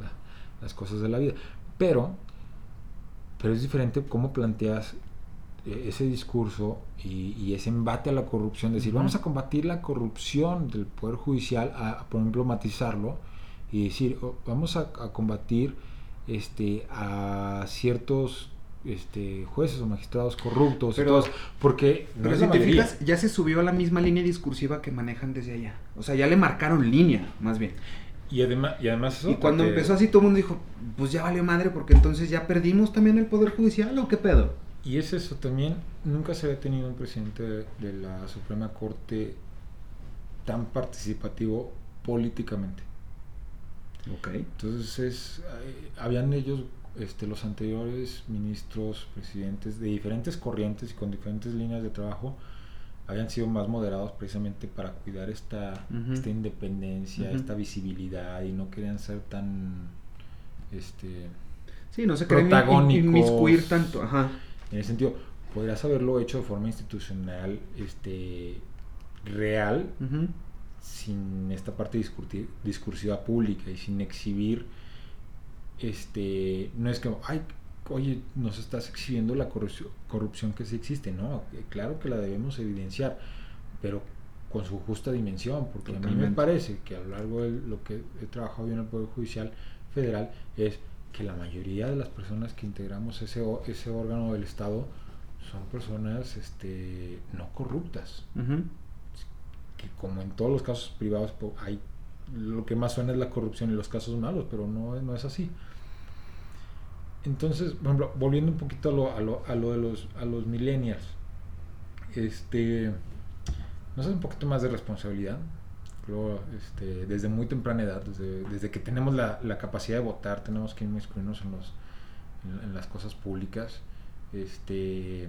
Speaker 2: la, las cosas de la vida. Pero, pero es diferente cómo planteas ese discurso y, y, ese embate a la corrupción, decir, uh -huh. vamos a combatir la corrupción del Poder Judicial, a, por ejemplo, matizarlo y decir, oh, vamos a, a, combatir este, a ciertos este, jueces o magistrados corruptos,
Speaker 1: pero,
Speaker 2: todos, porque
Speaker 1: pero
Speaker 2: no
Speaker 1: si te fijas, ya se subió a la misma línea discursiva que manejan desde allá. O sea, ya le marcaron línea, más bien.
Speaker 2: Y además, y además
Speaker 1: eso, Y cuando porque... empezó así, todo el mundo dijo, pues ya valió madre, porque entonces ya perdimos también el Poder Judicial, ¿o qué pedo?
Speaker 2: Y es eso también, nunca se había tenido un presidente de, de la Suprema Corte tan participativo políticamente.
Speaker 1: Okay.
Speaker 2: Entonces, es, habían ellos, este, los anteriores ministros, presidentes de diferentes corrientes y con diferentes líneas de trabajo, habían sido más moderados precisamente para cuidar esta, uh -huh. esta independencia, uh -huh. esta visibilidad y no querían ser tan este
Speaker 1: sí no se querían inmiscuir tanto ajá
Speaker 2: en ese sentido podrías haberlo hecho de forma institucional este real
Speaker 1: uh -huh
Speaker 2: sin esta parte discursiva pública y sin exhibir este no es que ay oye nos estás exhibiendo la corrupción, corrupción que sí existe no claro que la debemos evidenciar pero con su justa dimensión porque Totalmente. a mí me parece que a lo largo de lo que he trabajado yo en el poder judicial federal es que la mayoría de las personas que integramos ese ese órgano del estado son personas este no corruptas.
Speaker 1: Uh -huh
Speaker 2: que como en todos los casos privados hay lo que más suena es la corrupción y los casos malos, pero no, no es así. Entonces, por ejemplo, volviendo un poquito a lo, a lo, a lo de los, a los millennials, este, nos hace un poquito más de responsabilidad. Este, desde muy temprana edad, desde, que tenemos la, la, capacidad de votar, tenemos que inmiscuirnos en, en las cosas públicas, este,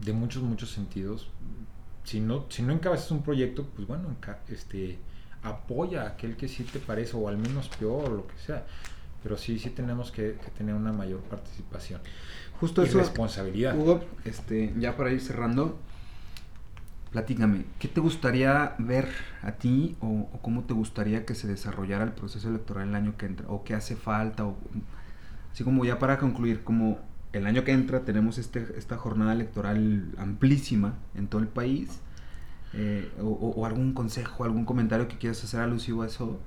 Speaker 2: de muchos, muchos sentidos si no, si no encabezas un proyecto, pues bueno, este, apoya a aquel que sí te parece, o al menos peor, o lo que sea. Pero sí, sí tenemos que, que tener una mayor participación.
Speaker 1: Justo
Speaker 2: y
Speaker 1: eso.
Speaker 2: responsabilidad.
Speaker 1: Hugo, este, ya para ir cerrando, platícame, ¿qué te gustaría ver a ti o, o, cómo te gustaría que se desarrollara el proceso electoral el año que entra? ¿O qué hace falta? O, así como ya para concluir, como el año que entra tenemos este, esta jornada electoral amplísima en todo el país. Eh, o, o, algún consejo, algún comentario que quieras hacer alusivo a eso.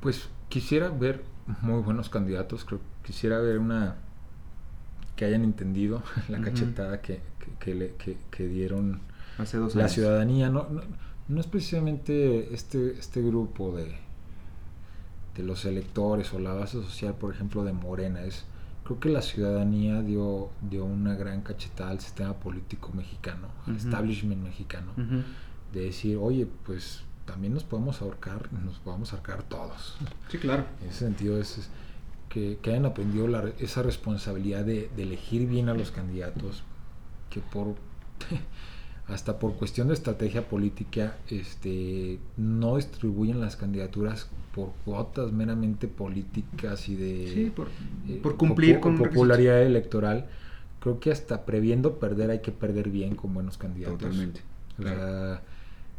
Speaker 2: Pues quisiera ver muy buenos candidatos, creo quisiera ver una que hayan entendido la uh -huh. cachetada que, que, que, le, que, que dieron
Speaker 1: Hace dos
Speaker 2: la
Speaker 1: años.
Speaker 2: ciudadanía. No, no, no, es precisamente este, este grupo de, de los electores o la base social, por ejemplo, de Morena, es creo que la ciudadanía dio, dio una gran cachetada al sistema político mexicano, uh -huh. al establishment mexicano,
Speaker 1: uh -huh.
Speaker 2: de decir, oye, pues también nos podemos ahorcar, nos podemos ahorcar todos.
Speaker 1: Sí, claro.
Speaker 2: En ese sentido es, es que, que, hayan aprendido la, esa responsabilidad de, de, elegir bien a los candidatos, que por hasta por cuestión de estrategia política, este, no distribuyen las candidaturas por cuotas meramente políticas y de
Speaker 1: Sí, por,
Speaker 2: eh,
Speaker 1: por cumplir
Speaker 2: popu-
Speaker 1: con
Speaker 2: popularidad electoral. Creo que hasta previendo perder hay que perder bien con buenos candidatos.
Speaker 1: Totalmente.
Speaker 2: O
Speaker 1: claro.
Speaker 2: sea,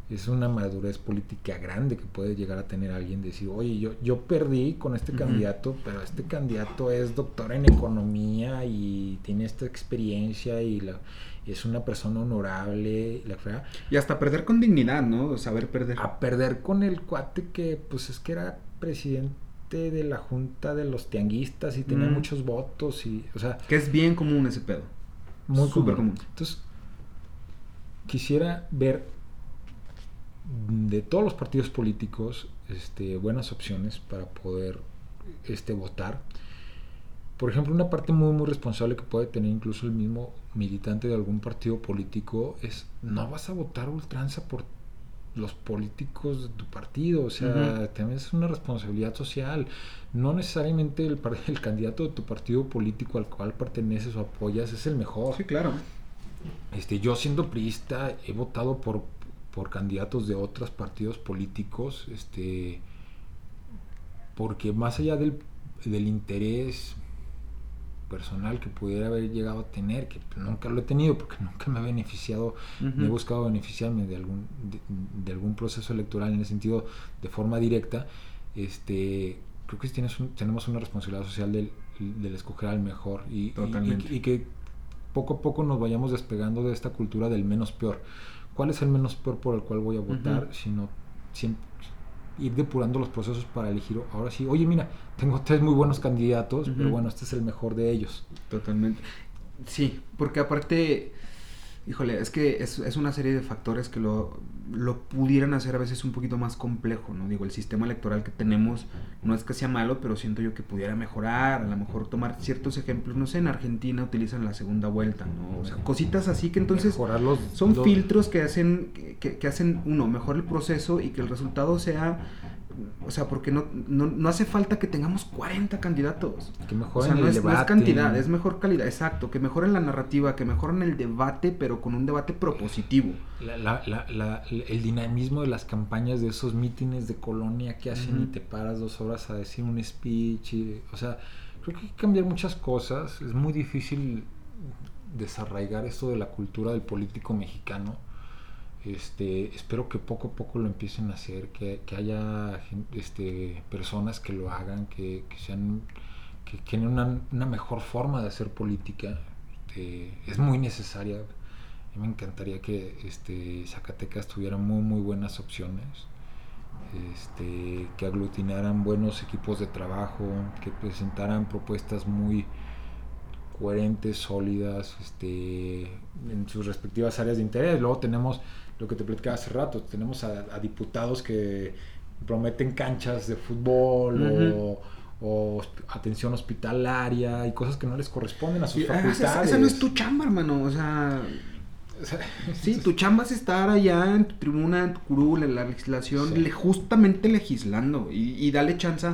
Speaker 2: es una madurez política grande que puede llegar a tener alguien decir, oye, yo, yo perdí con este candidato, pero este candidato es doctor en economía y tiene esta experiencia y la, y es una persona honorable, y la fregada".
Speaker 1: Y hasta perder con dignidad, ¿no? Saber perder.
Speaker 2: a perder con el cuate que pues es que era presidente de la junta de los tianguistas y tenía
Speaker 1: Mm.
Speaker 2: muchos votos y, o sea,
Speaker 1: Que es bien común ese pedo.
Speaker 2: muy
Speaker 1: Súper
Speaker 2: común.
Speaker 1: común.
Speaker 2: Entonces, quisiera ver de todos los partidos políticos este, buenas opciones para poder este, votar. Por ejemplo, una parte muy, muy responsable que puede tener incluso el mismo militante de algún partido político es no vas a votar ultranza por los políticos de tu partido, o sea, también es una responsabilidad social. No necesariamente el, el candidato de tu partido político al cual perteneces o apoyas es el mejor.
Speaker 1: Sí, claro.
Speaker 2: Este, yo siendo priista he votado por, por candidatos de otros partidos políticos, este, porque más allá del, del interés personal que pudiera haber llegado a tener, que nunca lo he tenido porque nunca me ha beneficiado, ni he buscado beneficiarme de algún, de, de algún proceso electoral en ese sentido de forma directa, este, creo que tienes un- tenemos una responsabilidad social del, del escoger al mejor y, y-
Speaker 1: Totalmente.
Speaker 2: y- y que poco a poco nos vayamos despegando de esta cultura del menos peor. ¿Cuál es el menos peor por el cual voy a votar?
Speaker 1: Ujú.
Speaker 2: Sino siempre ir depurando los procesos para elegir. Ahora sí, oye, mira, tengo tres muy buenos candidatos, pero bueno, este es el mejor de ellos.
Speaker 1: Totalmente. Sí, porque aparte, híjole, es que es, es una serie de factores que lo, lo pudieran hacer a veces un poquito más complejo, ¿no? Digo, el sistema electoral que tenemos no es que sea malo, pero siento yo que pudiera mejorar, a lo mejor tomar ciertos ejemplos, no sé, en Argentina utilizan la segunda vuelta, ¿no? O sea, cositas así que entonces
Speaker 2: los-
Speaker 1: son
Speaker 2: los-
Speaker 1: filtros que hacen que, que hacen uno mejor el proceso y que el resultado sea o sea porque no, no, no hace falta que tengamos 40 candidatos
Speaker 2: Que
Speaker 1: o
Speaker 2: mejoren
Speaker 1: sea, no
Speaker 2: el
Speaker 1: es, no es
Speaker 2: debate.
Speaker 1: cantidad, es mejor calidad, exacto, que mejoren la narrativa, que mejoren el debate, pero con un debate propositivo.
Speaker 2: La- la- la- la- el dinamismo de las campañas de esos mítines de colonia que hacen y te paras dos horas a decir un speech. y- o sea, creo que hay que cambiar muchas cosas. Es muy difícil desarraigar esto de la cultura del político mexicano. Este, espero que poco a poco lo empiecen a hacer, que, haya este, personas que lo hagan, que, sean que tienen una, mejor forma de hacer política. Este, es muy necesaria. A me encantaría que este, Zacatecas tuviera muy muy buenas opciones, este, que aglutinaran buenos equipos de trabajo, que presentaran propuestas muy coherentes, sólidas, este, en sus respectivas áreas de interés. Luego tenemos lo que te platicaba hace rato, tenemos a, a diputados que prometen canchas de fútbol o, atención hospitalaria y cosas que no les corresponden a sus
Speaker 1: ah,
Speaker 2: facultades.
Speaker 1: esa, esa no es tu chamba, hermano, o sea,
Speaker 2: O sea,
Speaker 1: sí, tu chamba es estar allá en tu tribuna, en tu curul, en la legislación,
Speaker 2: Sí.
Speaker 1: le- justamente legislando y, y dale chance,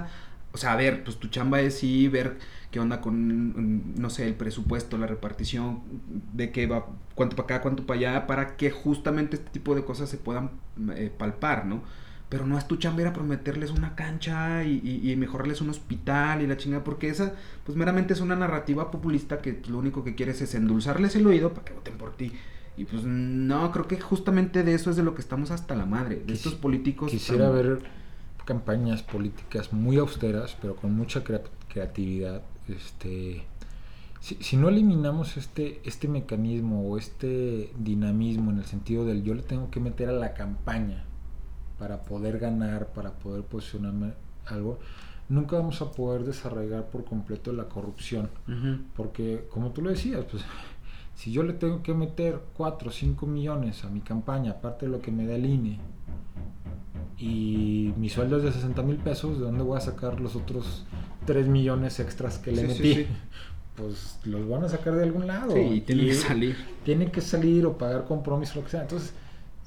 Speaker 1: o sea, a ver, pues tu chamba es sí ver qué onda con, mm, no sé, el presupuesto, la repartición, de qué va, cuánto para acá, cuánto para allá, para que justamente este tipo de cosas se puedan eh, palpar, ¿no? Pero no es tu chamba ir a prometerles una cancha y, y, y mejorarles un hospital y la chingada, porque esa, pues meramente es una narrativa populista que lo único que quieres es endulzarles el oído para que voten por ti. Y pues no, creo que justamente de eso es de lo que estamos hasta la madre, de estos políticos.
Speaker 2: Quisiera
Speaker 1: tan-
Speaker 2: ver campañas políticas muy austeras, pero con mucha crea- creatividad. Este, si, si no eliminamos este, este mecanismo o este dinamismo en el sentido del yo le tengo que meter a la campaña para poder ganar, para poder posicionarme algo, nunca vamos a poder desarrollar por completo la corrupción. Porque, como tú lo decías, pues si yo le tengo que meter 4 o 5 millones a mi campaña, aparte de lo que me da el INE, y mi sueldo es de 60 mil pesos, ¿de dónde voy a sacar los otros 3 millones extras que le
Speaker 1: Sí,
Speaker 2: metí?
Speaker 1: sí.
Speaker 2: Pues los van a sacar de algún lado.
Speaker 1: Sí, y tiene que salir.
Speaker 2: Tienen que salir o pagar compromiso, lo que sea. Entonces,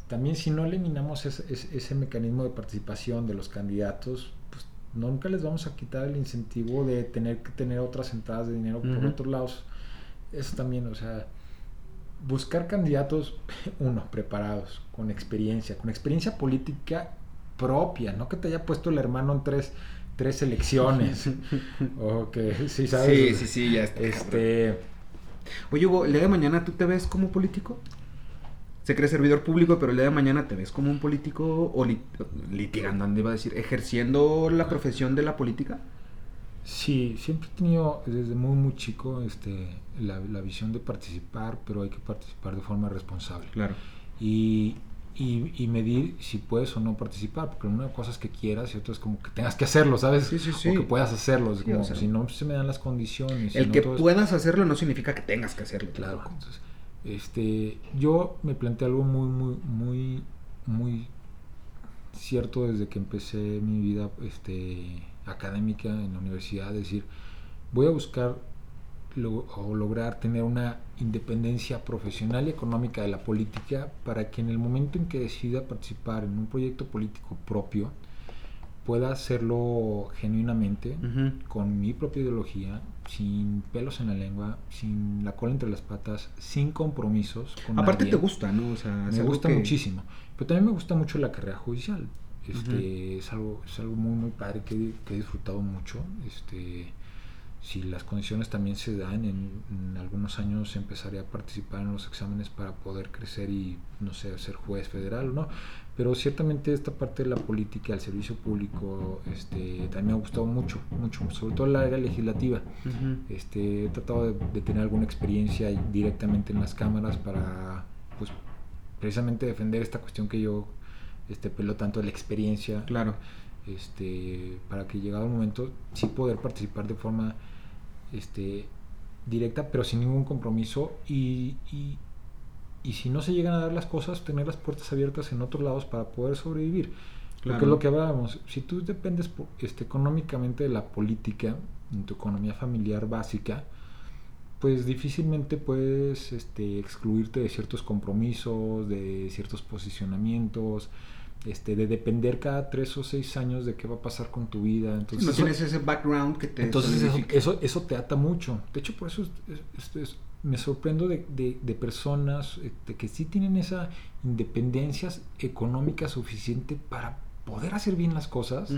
Speaker 2: también si no eliminamos ese, ese- ese mecanismo de participación de los candidatos, pues nunca les vamos a quitar el incentivo de tener que tener otras entradas de dinero por otros lados. Eso también, o sea, buscar candidatos, uno, preparados, con experiencia, con experiencia política propia, no que te haya puesto el hermano en tres, tres elecciones. o que, sí, ¿sabes?
Speaker 1: Sí, sí, sí, ya está.
Speaker 2: Este,
Speaker 1: Oye, Hugo, el día de mañana tú te ves como político? Se cree servidor público, pero el día de mañana te ves como un político o lit- litigando, ¿dónde iba a decir? ¿Ejerciendo la profesión de la política?
Speaker 2: Sí, siempre he tenido desde muy muy chico este, la, la visión de participar, pero hay que participar de forma responsable.
Speaker 1: Claro.
Speaker 2: Y, y, y medir si puedes o no participar, porque una cosa es que quieras y otra es como que tengas que hacerlo, ¿sabes?
Speaker 1: Sí, sí, sí.
Speaker 2: O que puedas hacerlo, como
Speaker 1: o sea,
Speaker 2: si no se me dan las condiciones. si
Speaker 1: El
Speaker 2: no
Speaker 1: que
Speaker 2: es-
Speaker 1: puedas hacerlo no significa que tengas que hacerlo.
Speaker 2: Claro, entonces, este, yo me planteé algo muy, muy, muy, muy cierto desde que empecé mi vida este, académica en la universidad, es decir, voy a buscar lo- o lograr tener una independencia profesional y económica de la política para que en el momento en que decida participar en un proyecto político propio, pueda hacerlo genuinamente, con mi propia ideología, sin pelos en la lengua, sin la cola entre las patas, sin compromisos. Con
Speaker 1: Aparte
Speaker 2: nadie.
Speaker 1: te gusta, ¿no? O sea,
Speaker 2: Me gusta
Speaker 1: que-
Speaker 2: muchísimo. Pero también me gusta mucho la carrera judicial. Este, es, algo, es algo muy, muy padre que, que he disfrutado mucho. Este, si las condiciones también se dan, en, en algunos años empezaré a participar en los exámenes para poder crecer y, no sé, ser juez federal o no. Pero ciertamente esta parte de la política, el servicio público, este, también me ha gustado mucho, mucho, sobre todo la área legislativa. Este, he tratado de, de tener alguna experiencia directamente en las cámaras para, pues, precisamente defender esta cuestión que yo este, pelo tanto de la experiencia,
Speaker 1: Claro.
Speaker 2: este, para que llegado el momento sí poder participar de forma este, directa, pero sin ningún compromiso y, y, y si no se llegan a dar las cosas, tener las puertas abiertas en otros lados para poder sobrevivir. Porque
Speaker 1: Claro.
Speaker 2: es lo que hablábamos, si tú dependes este, económicamente de la política, en tu economía familiar básica, pues difícilmente puedes este, excluirte de ciertos compromisos, de ciertos posicionamientos, este, de depender cada tres o seis años de qué va a pasar con tu vida. Entonces,
Speaker 1: no
Speaker 2: eso-
Speaker 1: tienes ese background que te
Speaker 2: entonces eso, eso, eso te ata mucho. De hecho, por eso es- es- es- me sorprendo de, de- de personas este, que sí tienen esa independencia económica suficiente para poder hacer bien las cosas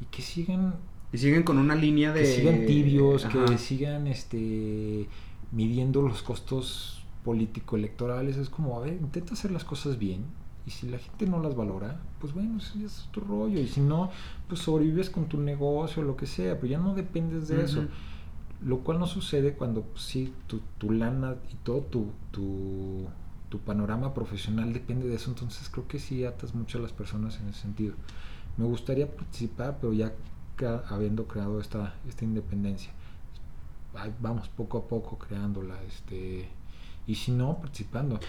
Speaker 2: y que sigan,
Speaker 1: Y siguen con una línea de...
Speaker 2: que sigan tibios,
Speaker 1: Ajá.
Speaker 2: que sigan este, midiendo los costos político-electorales. Es como, a ver, intenta hacer las cosas bien. Y si la gente no las valora, pues bueno, eso ya es tu rollo. Y si no, pues sobrevives con tu negocio o lo que sea, pero ya no dependes de eso. Lo cual no sucede cuando pues, sí, tu, tu lana y todo tu, tu, tu panorama profesional depende de eso. Entonces creo que sí atas mucho a las personas en ese sentido. Me gustaría participar, pero ya crea- habiendo creado esta, esta independencia. Vamos poco a poco creándola. Este, y si no, participando.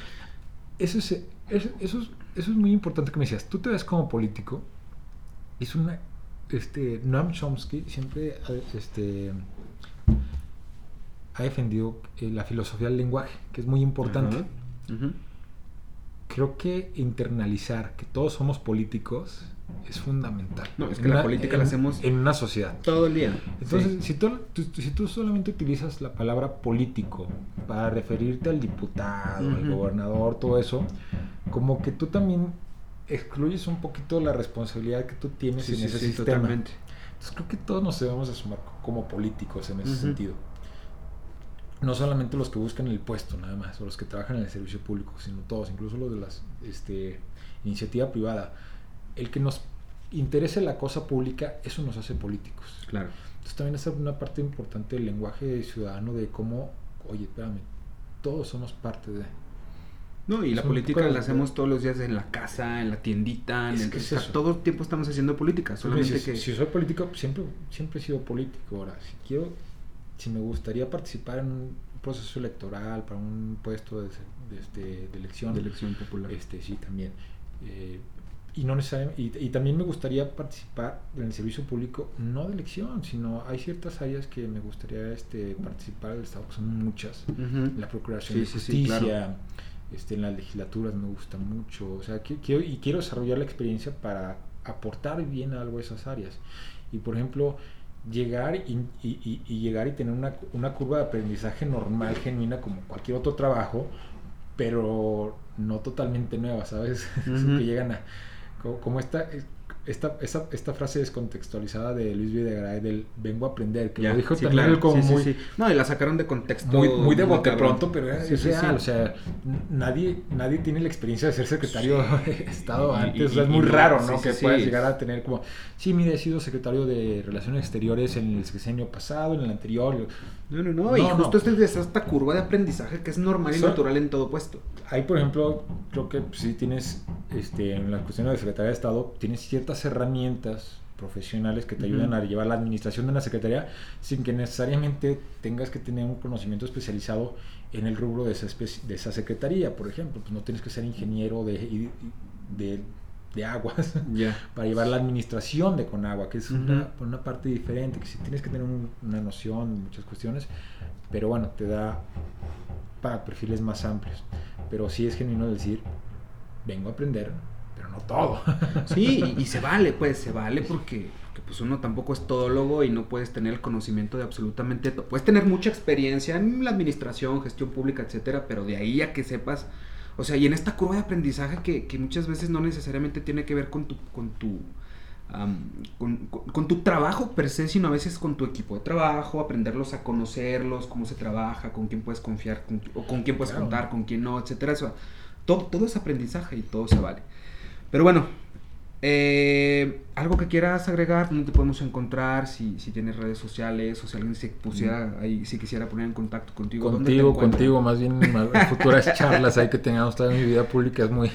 Speaker 2: Eso es, eso, eso es, eso es muy importante que me decías. Tú te ves como político. Es una. Este, Noam Chomsky siempre este, ha defendido eh, la filosofía del lenguaje, que es muy importante.
Speaker 1: Ajá. Ujú.
Speaker 2: Creo que internalizar que todos somos políticos es fundamental.
Speaker 1: No, es que
Speaker 2: En
Speaker 1: la política
Speaker 2: en-
Speaker 1: la hacemos
Speaker 2: en una sociedad.
Speaker 1: Todo el día.
Speaker 2: Entonces,
Speaker 1: Sí.
Speaker 2: si, tú, tú- si tú solamente utilizas la palabra político para referirte al diputado, al gobernador, todo eso, como que tú también excluyes un poquito la responsabilidad que tú tienes
Speaker 1: Sí,
Speaker 2: en
Speaker 1: sí,
Speaker 2: ese sistema.
Speaker 1: totalmente.
Speaker 2: Entonces creo que todos nos debemos co- como políticos en ese sentido. No solamente los que buscan el puesto nada más, o los que trabajan en el servicio público, sino todos, incluso los de la este, iniciativa privada. El que nos interese la cosa pública, eso nos hace políticos.
Speaker 1: Claro.
Speaker 2: Entonces también es una parte importante del lenguaje ciudadano de cómo, oye, espérame, todos somos parte de...
Speaker 1: No, y la política la hacemos todos los días en la casa, en la tiendita, en el
Speaker 2: que es
Speaker 1: todo el tiempo estamos haciendo política, solamente
Speaker 2: si,
Speaker 1: que
Speaker 2: si soy político, siempre, siempre he sido político. Ahora, si quiero, si me gustaría participar en un proceso electoral para un puesto de, de, este, de elección,
Speaker 1: de elección popular.
Speaker 2: este, sí, también. Eh, y, no necesariamente, y, y también me gustaría participar en el servicio público, no de elección, sino hay ciertas áreas que me gustaría este, participar del Estado, que son muchas.
Speaker 1: Ujú.
Speaker 2: La procuración
Speaker 1: Sí,
Speaker 2: de
Speaker 1: sí, sí,
Speaker 2: justicia,
Speaker 1: claro.
Speaker 2: este, en las legislaturas me gusta mucho. O sea, qui- quiero, y quiero desarrollar la experiencia para aportar bien algo a esas áreas. Y por ejemplo, llegar y, y- llegar y tener una, una curva de aprendizaje normal, genuina, como cualquier otro trabajo, pero no totalmente nuevas, ¿sabes?
Speaker 1: Ujú.
Speaker 2: que llegan a... co- Como esta, esta, esta, esta frase descontextualizada de Luis Videgaray del vengo a aprender, que
Speaker 1: Ya,
Speaker 2: lo dijo
Speaker 1: sí,
Speaker 2: también
Speaker 1: claro.
Speaker 2: como
Speaker 1: Sí,
Speaker 2: muy...
Speaker 1: sí. No, y la sacaron de contexto.
Speaker 2: Muy, muy de bote pronto, pero es real. O sea, nadie, nadie tiene la experiencia de ser secretario de Estado
Speaker 1: Y-
Speaker 2: antes.
Speaker 1: y-
Speaker 2: o sea, es
Speaker 1: y
Speaker 2: muy raro, ¿no? que puedas llegar a tener como, sí, mire, he sido secretario de Relaciones Exteriores en el sexenio pasado, en el anterior.
Speaker 1: No, no, no. y
Speaker 2: No,
Speaker 1: justo
Speaker 2: no.
Speaker 1: este es esta curva de aprendizaje que es normal y
Speaker 2: Sí.
Speaker 1: natural en todo puesto.
Speaker 2: Ahí, por ejemplo, creo que sí tienes, este, en las cuestiones de Secretaría de Estado, tienes ciertas herramientas profesionales que te ayudan a llevar la administración de una secretaría sin que necesariamente tengas que tener un conocimiento especializado en el rubro de esa, de esa secretaría, por ejemplo. Pues no tienes que ser ingeniero de, de, de aguas
Speaker 1: Ya.
Speaker 2: para llevar la administración de Conagua, que es
Speaker 1: Ujú.
Speaker 2: una, una parte diferente, que sí tienes que tener un- una noción de muchas cuestiones, pero bueno, te da para perfiles más amplios. Pero sí es genuino decir, vengo a aprender, pero no todo.
Speaker 1: Sí, y, y se vale, pues, se vale porque, porque, pues uno tampoco es todólogo y no puedes tener el conocimiento de absolutamente todo. Puedes tener mucha experiencia en la administración, gestión pública, etcétera, pero de ahí a que sepas, o sea, y en esta curva de aprendizaje que, que muchas veces no necesariamente tiene que ver con tu, con tu, am, con, con- con tu trabajo per se, sino a veces con tu equipo de trabajo, aprenderlos a conocerlos, cómo se trabaja, con quién puedes confiar, con, o con quién puedes
Speaker 2: Claro.
Speaker 1: contar, con quién no, etcétera. Eso, todo, todo es aprendizaje y todo se vale. Pero bueno, eh, algo que quieras agregar, ¿dónde te podemos encontrar? Si, si tienes redes sociales o si alguien se pusiera ahí, si quisiera poner en contacto contigo. ¿dónde te
Speaker 2: contigo, contigo, más bien en futuras charlas ahí que tengamos toda mi vida pública es muy,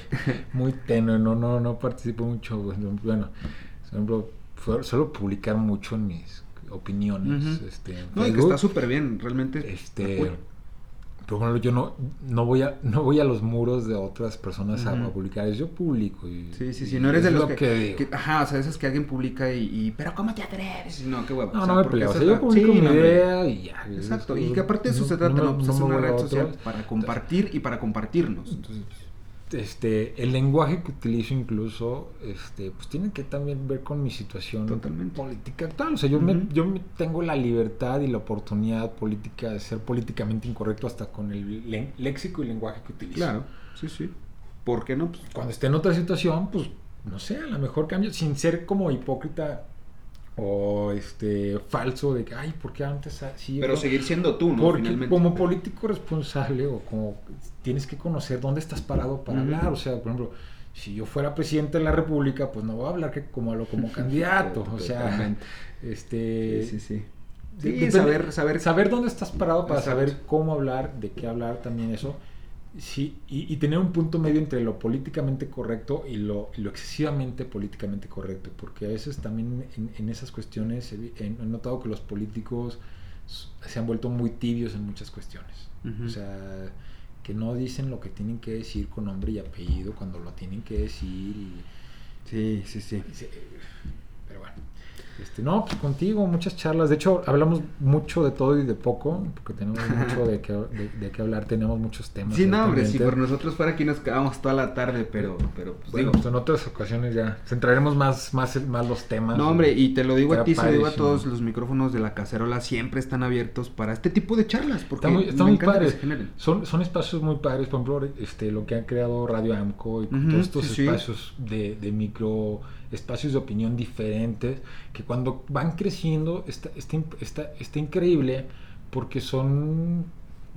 Speaker 2: muy tenue, no, no, no participo mucho. Bueno, por ejemplo, suelo publicar mucho en mis opiniones.
Speaker 1: Ujú.
Speaker 2: este, en
Speaker 1: No, y que está súper bien, realmente.
Speaker 2: Este, por ejemplo, yo no, no voy a no voy a los muros de otras personas a- publicar, yo publico. Y,
Speaker 1: Sí, sí, sí, no eres de
Speaker 2: es
Speaker 1: los
Speaker 2: lo
Speaker 1: que,
Speaker 2: que digo.
Speaker 1: que- Ajá, o sea, esas que alguien publica y, y, pero ¿cómo te atreves? No, qué huevo.
Speaker 2: No,
Speaker 1: o sea,
Speaker 2: no me peleo. O
Speaker 1: esa
Speaker 2: sea,
Speaker 1: es
Speaker 2: yo
Speaker 1: la-
Speaker 2: publico
Speaker 1: sí,
Speaker 2: mi
Speaker 1: no,
Speaker 2: idea y ya.
Speaker 1: Exacto,
Speaker 2: Es-
Speaker 1: y que aparte de eso se trata, ¿no? Pues es una red social para compartir y para compartirnos. Entonces,
Speaker 2: este el lenguaje que utilizo incluso este pues tiene que también ver con mi situación
Speaker 1: Totalmente.
Speaker 2: política actual o sea yo me,
Speaker 1: Ujú.
Speaker 2: yo me tengo la libertad y la oportunidad política de ser políticamente incorrecto hasta con el le- léxico y lenguaje que utilizo
Speaker 1: claro, sí, sí. ¿Por qué no? Pues,
Speaker 2: cuando esté en otra situación pues no sé a lo mejor cambio sin ser como hipócrita o este falso de que ay por qué antes así
Speaker 1: pero
Speaker 2: no?".
Speaker 1: seguir siendo tú, ¿no?
Speaker 2: Porque
Speaker 1: Finalmente.
Speaker 2: como político responsable o como tienes que conocer dónde estás parado para hablar, o sea, por ejemplo, si yo fuera presidente de la República, pues no voy a hablar que como lo como candidato, o sea, este
Speaker 1: Sí, sí, sí.
Speaker 2: de-
Speaker 1: Sí,
Speaker 2: depende-
Speaker 1: saber, saber,
Speaker 2: saber dónde estás parado para
Speaker 1: Exacto.
Speaker 2: saber cómo hablar, de qué hablar también eso. Sí, y, y tener un punto medio entre lo políticamente correcto y lo, y lo excesivamente políticamente correcto, porque a veces también en, en esas cuestiones he, notado que los políticos se han vuelto muy tibios en muchas cuestiones. O sea, que no dicen lo que tienen que decir con nombre y apellido cuando lo tienen que decir. Y,
Speaker 1: Sí, sí, sí.
Speaker 2: se-. Este, no, pues contigo, muchas charlas. De hecho, hablamos mucho de todo y de poco, porque tenemos mucho de qué, de, de qué hablar, tenemos muchos temas.
Speaker 1: Sí, no, hombre, si por nosotros fuera aquí nos quedamos toda la tarde, pero, pero pues
Speaker 2: Bueno,
Speaker 1: digo.
Speaker 2: pues en otras ocasiones ya centraremos más, más, más los temas.
Speaker 1: No, hombre, y te lo digo a ti, se lo digo a todos, los micrófonos de la cacerola siempre están abiertos para este tipo de charlas, porque
Speaker 2: Está muy, está
Speaker 1: me
Speaker 2: muy
Speaker 1: encanta que
Speaker 2: padre.
Speaker 1: se generen.
Speaker 2: Son, son espacios muy padres, por ejemplo, este, lo que han creado Radio Amco y
Speaker 1: Ujú,
Speaker 2: todos estos
Speaker 1: sí, sí.
Speaker 2: espacios de, de micro, espacios de opinión diferentes, que cuando van creciendo está, está, está, está increíble porque son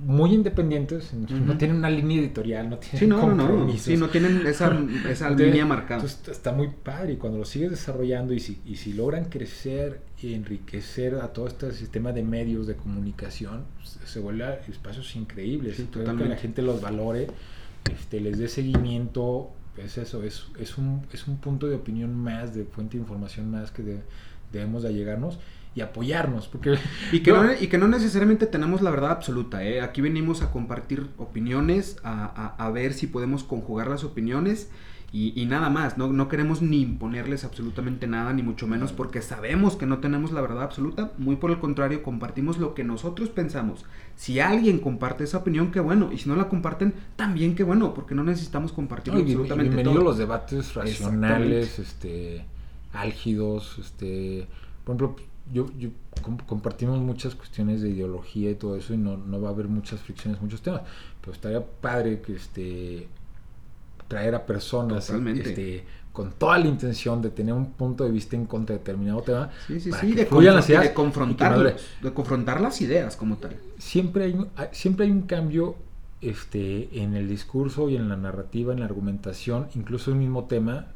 Speaker 2: muy independientes, no
Speaker 1: Ujú.
Speaker 2: tienen una línea editorial, no tienen
Speaker 1: Sí, no, no, no.
Speaker 2: compromisos.
Speaker 1: Sí, no tienen esa, esa
Speaker 2: Entonces,
Speaker 1: línea marcada.
Speaker 2: entonces, está muy padre y cuando lo sigues desarrollando y si, y si logran crecer y enriquecer a todo este sistema de medios de comunicación, pues, se vuelve a espacios increíbles.
Speaker 1: Sí,
Speaker 2: Espero que la gente los valore, este, les dé seguimiento, es eso, es, es, un, es un punto de opinión más, de fuente de información más que de- debemos de allegarnos y apoyarnos, porque...
Speaker 1: Y que,
Speaker 2: No.
Speaker 1: no, y que no necesariamente tenemos la verdad absoluta, ¿eh? Aquí venimos a compartir opiniones, a, a- a ver si podemos conjugar las opiniones y, y nada más. No, no queremos ni imponerles absolutamente nada, ni mucho menos,
Speaker 2: No.
Speaker 1: porque sabemos que no tenemos la verdad absoluta. Muy por el contrario, compartimos lo que nosotros pensamos. Si alguien comparte esa opinión, qué bueno. Y si no la comparten, también qué bueno, porque no necesitamos compartir
Speaker 2: No,
Speaker 1: absolutamente
Speaker 2: bienvenido
Speaker 1: todo.
Speaker 2: los debates racionales, este, álgidos, este, por ejemplo, yo, yo com- compartimos muchas cuestiones de ideología y todo eso y no, no va a haber muchas fricciones, muchos temas, pero estaría padre que este traer a personas este, con toda la intención de tener un punto de vista en contra de determinado tema.
Speaker 1: Sí, sí,
Speaker 2: para
Speaker 1: sí,
Speaker 2: que
Speaker 1: de, confron-
Speaker 2: las ideas
Speaker 1: de de confrontar las ideas como tal.
Speaker 2: Siempre hay, un- hay- siempre hay un cambio este, en el discurso y en la narrativa, en la argumentación, incluso el mismo tema,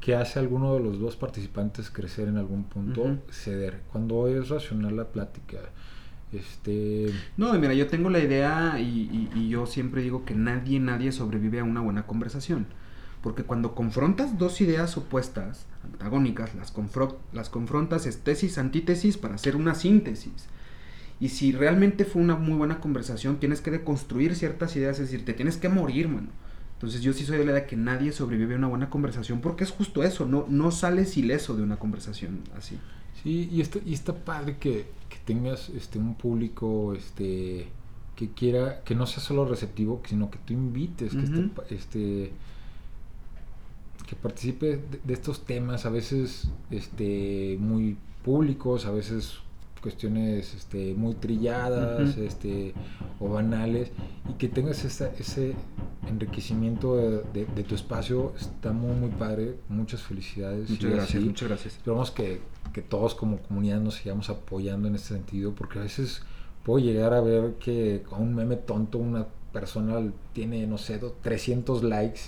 Speaker 2: que hace a alguno de los dos participantes crecer en algún punto, ceder. Cuando es racional la plática. Este,
Speaker 1: No, mira, yo tengo la idea y, yo siempre digo que nadie, nadie sobrevive a una buena conversación. Porque cuando confrontas dos ideas opuestas, antagónicas, las confrontas es tesis, antítesis para hacer una síntesis. Y si realmente fue una muy buena conversación, tienes que deconstruir ciertas ideas, es decir, te tienes que morir, mano. Entonces yo sí soy de la idea que nadie sobrevive a una buena conversación porque es justo eso, no, no sales ileso de una conversación así.
Speaker 2: Sí, y está, y está padre que, que tengas este un público este que quiera, que no sea solo receptivo, sino que tú invites, que pa- este que participe de, de estos temas, a veces este muy públicos, a veces cuestiones este, muy trilladas este, o banales y que tengas esa- ese enriquecimiento de, de- de tu espacio. Está muy muy padre. Muchas felicidades.
Speaker 1: Muchas gracias,
Speaker 2: así.
Speaker 1: muchas gracias.
Speaker 2: Esperamos que, que todos como comunidad nos sigamos apoyando en este sentido, porque a veces puedo llegar a ver que con un meme tonto una persona tiene, no sé, do- 300 likes.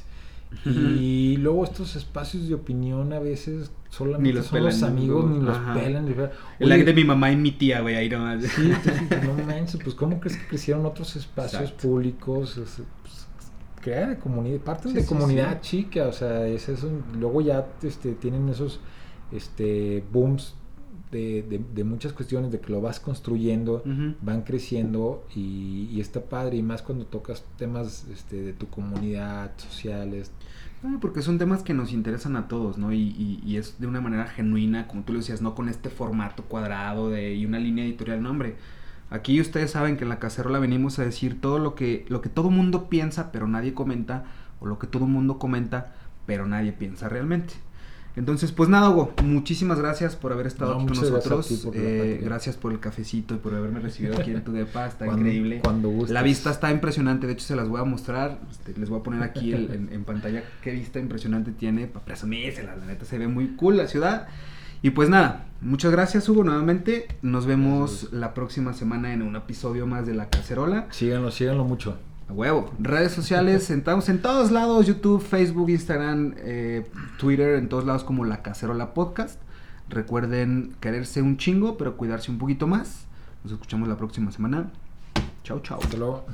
Speaker 2: Y luego estos espacios de opinión a veces solamente
Speaker 1: Ni los
Speaker 2: son los amigos,
Speaker 1: no.
Speaker 2: ni los
Speaker 1: Ajá.
Speaker 2: pelan. ni-
Speaker 1: El like de mi mamá y mi tía, güey, ahí nomás.
Speaker 2: Sí, entonces, pues, no manches, pues ¿cómo crees que crecieron otros espacios
Speaker 1: Exacto.
Speaker 2: públicos? Es, pues, crear de comunidad, parten
Speaker 1: Sí,
Speaker 2: de
Speaker 1: sí,
Speaker 2: comunidad
Speaker 1: sí.
Speaker 2: chica, o sea, es eso, luego ya este, tienen esos este, booms de, de- de muchas cuestiones, de que lo vas construyendo, van creciendo y, y está padre, y más cuando tocas temas este, de tu comunidad, sociales.
Speaker 1: Ah, Porque son temas que nos interesan a todos, ¿no? Y, y- y es de una manera genuina, como tú lo decías, no con este formato cuadrado de, y una línea editorial, no, hombre. Aquí ustedes saben que en la cacerola venimos a decir todo lo que, lo que todo mundo piensa, pero nadie comenta, o lo que todo mundo comenta, pero nadie piensa realmente. Entonces, pues nada, Hugo, muchísimas gracias por haber estado
Speaker 2: No,
Speaker 1: aquí con
Speaker 2: gracias
Speaker 1: nosotros.
Speaker 2: por
Speaker 1: Eh, gracias por el cafecito y por haberme recibido aquí en tu depa, está
Speaker 2: Cuando-
Speaker 1: increíble.
Speaker 2: cuando gustes.
Speaker 1: La vista está impresionante, de hecho se las voy a mostrar, este, les voy a poner aquí el- en, en pantalla qué vista impresionante tiene, para presumírsela, la neta se ve muy cool la ciudad. Y pues nada, muchas gracias Hugo nuevamente, nos vemos
Speaker 2: Gracias.
Speaker 1: la próxima semana en un episodio más de La Cacerola.
Speaker 2: Síganlo, síganlo mucho.
Speaker 1: Huevo, redes sociales, estamos en todos lados, YouTube, Facebook, Instagram, eh, Twitter, en todos lados como La Cacerola Podcast. Recuerden quererse un chingo, pero cuidarse un poquito más. Nos escuchamos la próxima semana. Chao, chao.
Speaker 2: Hasta luego.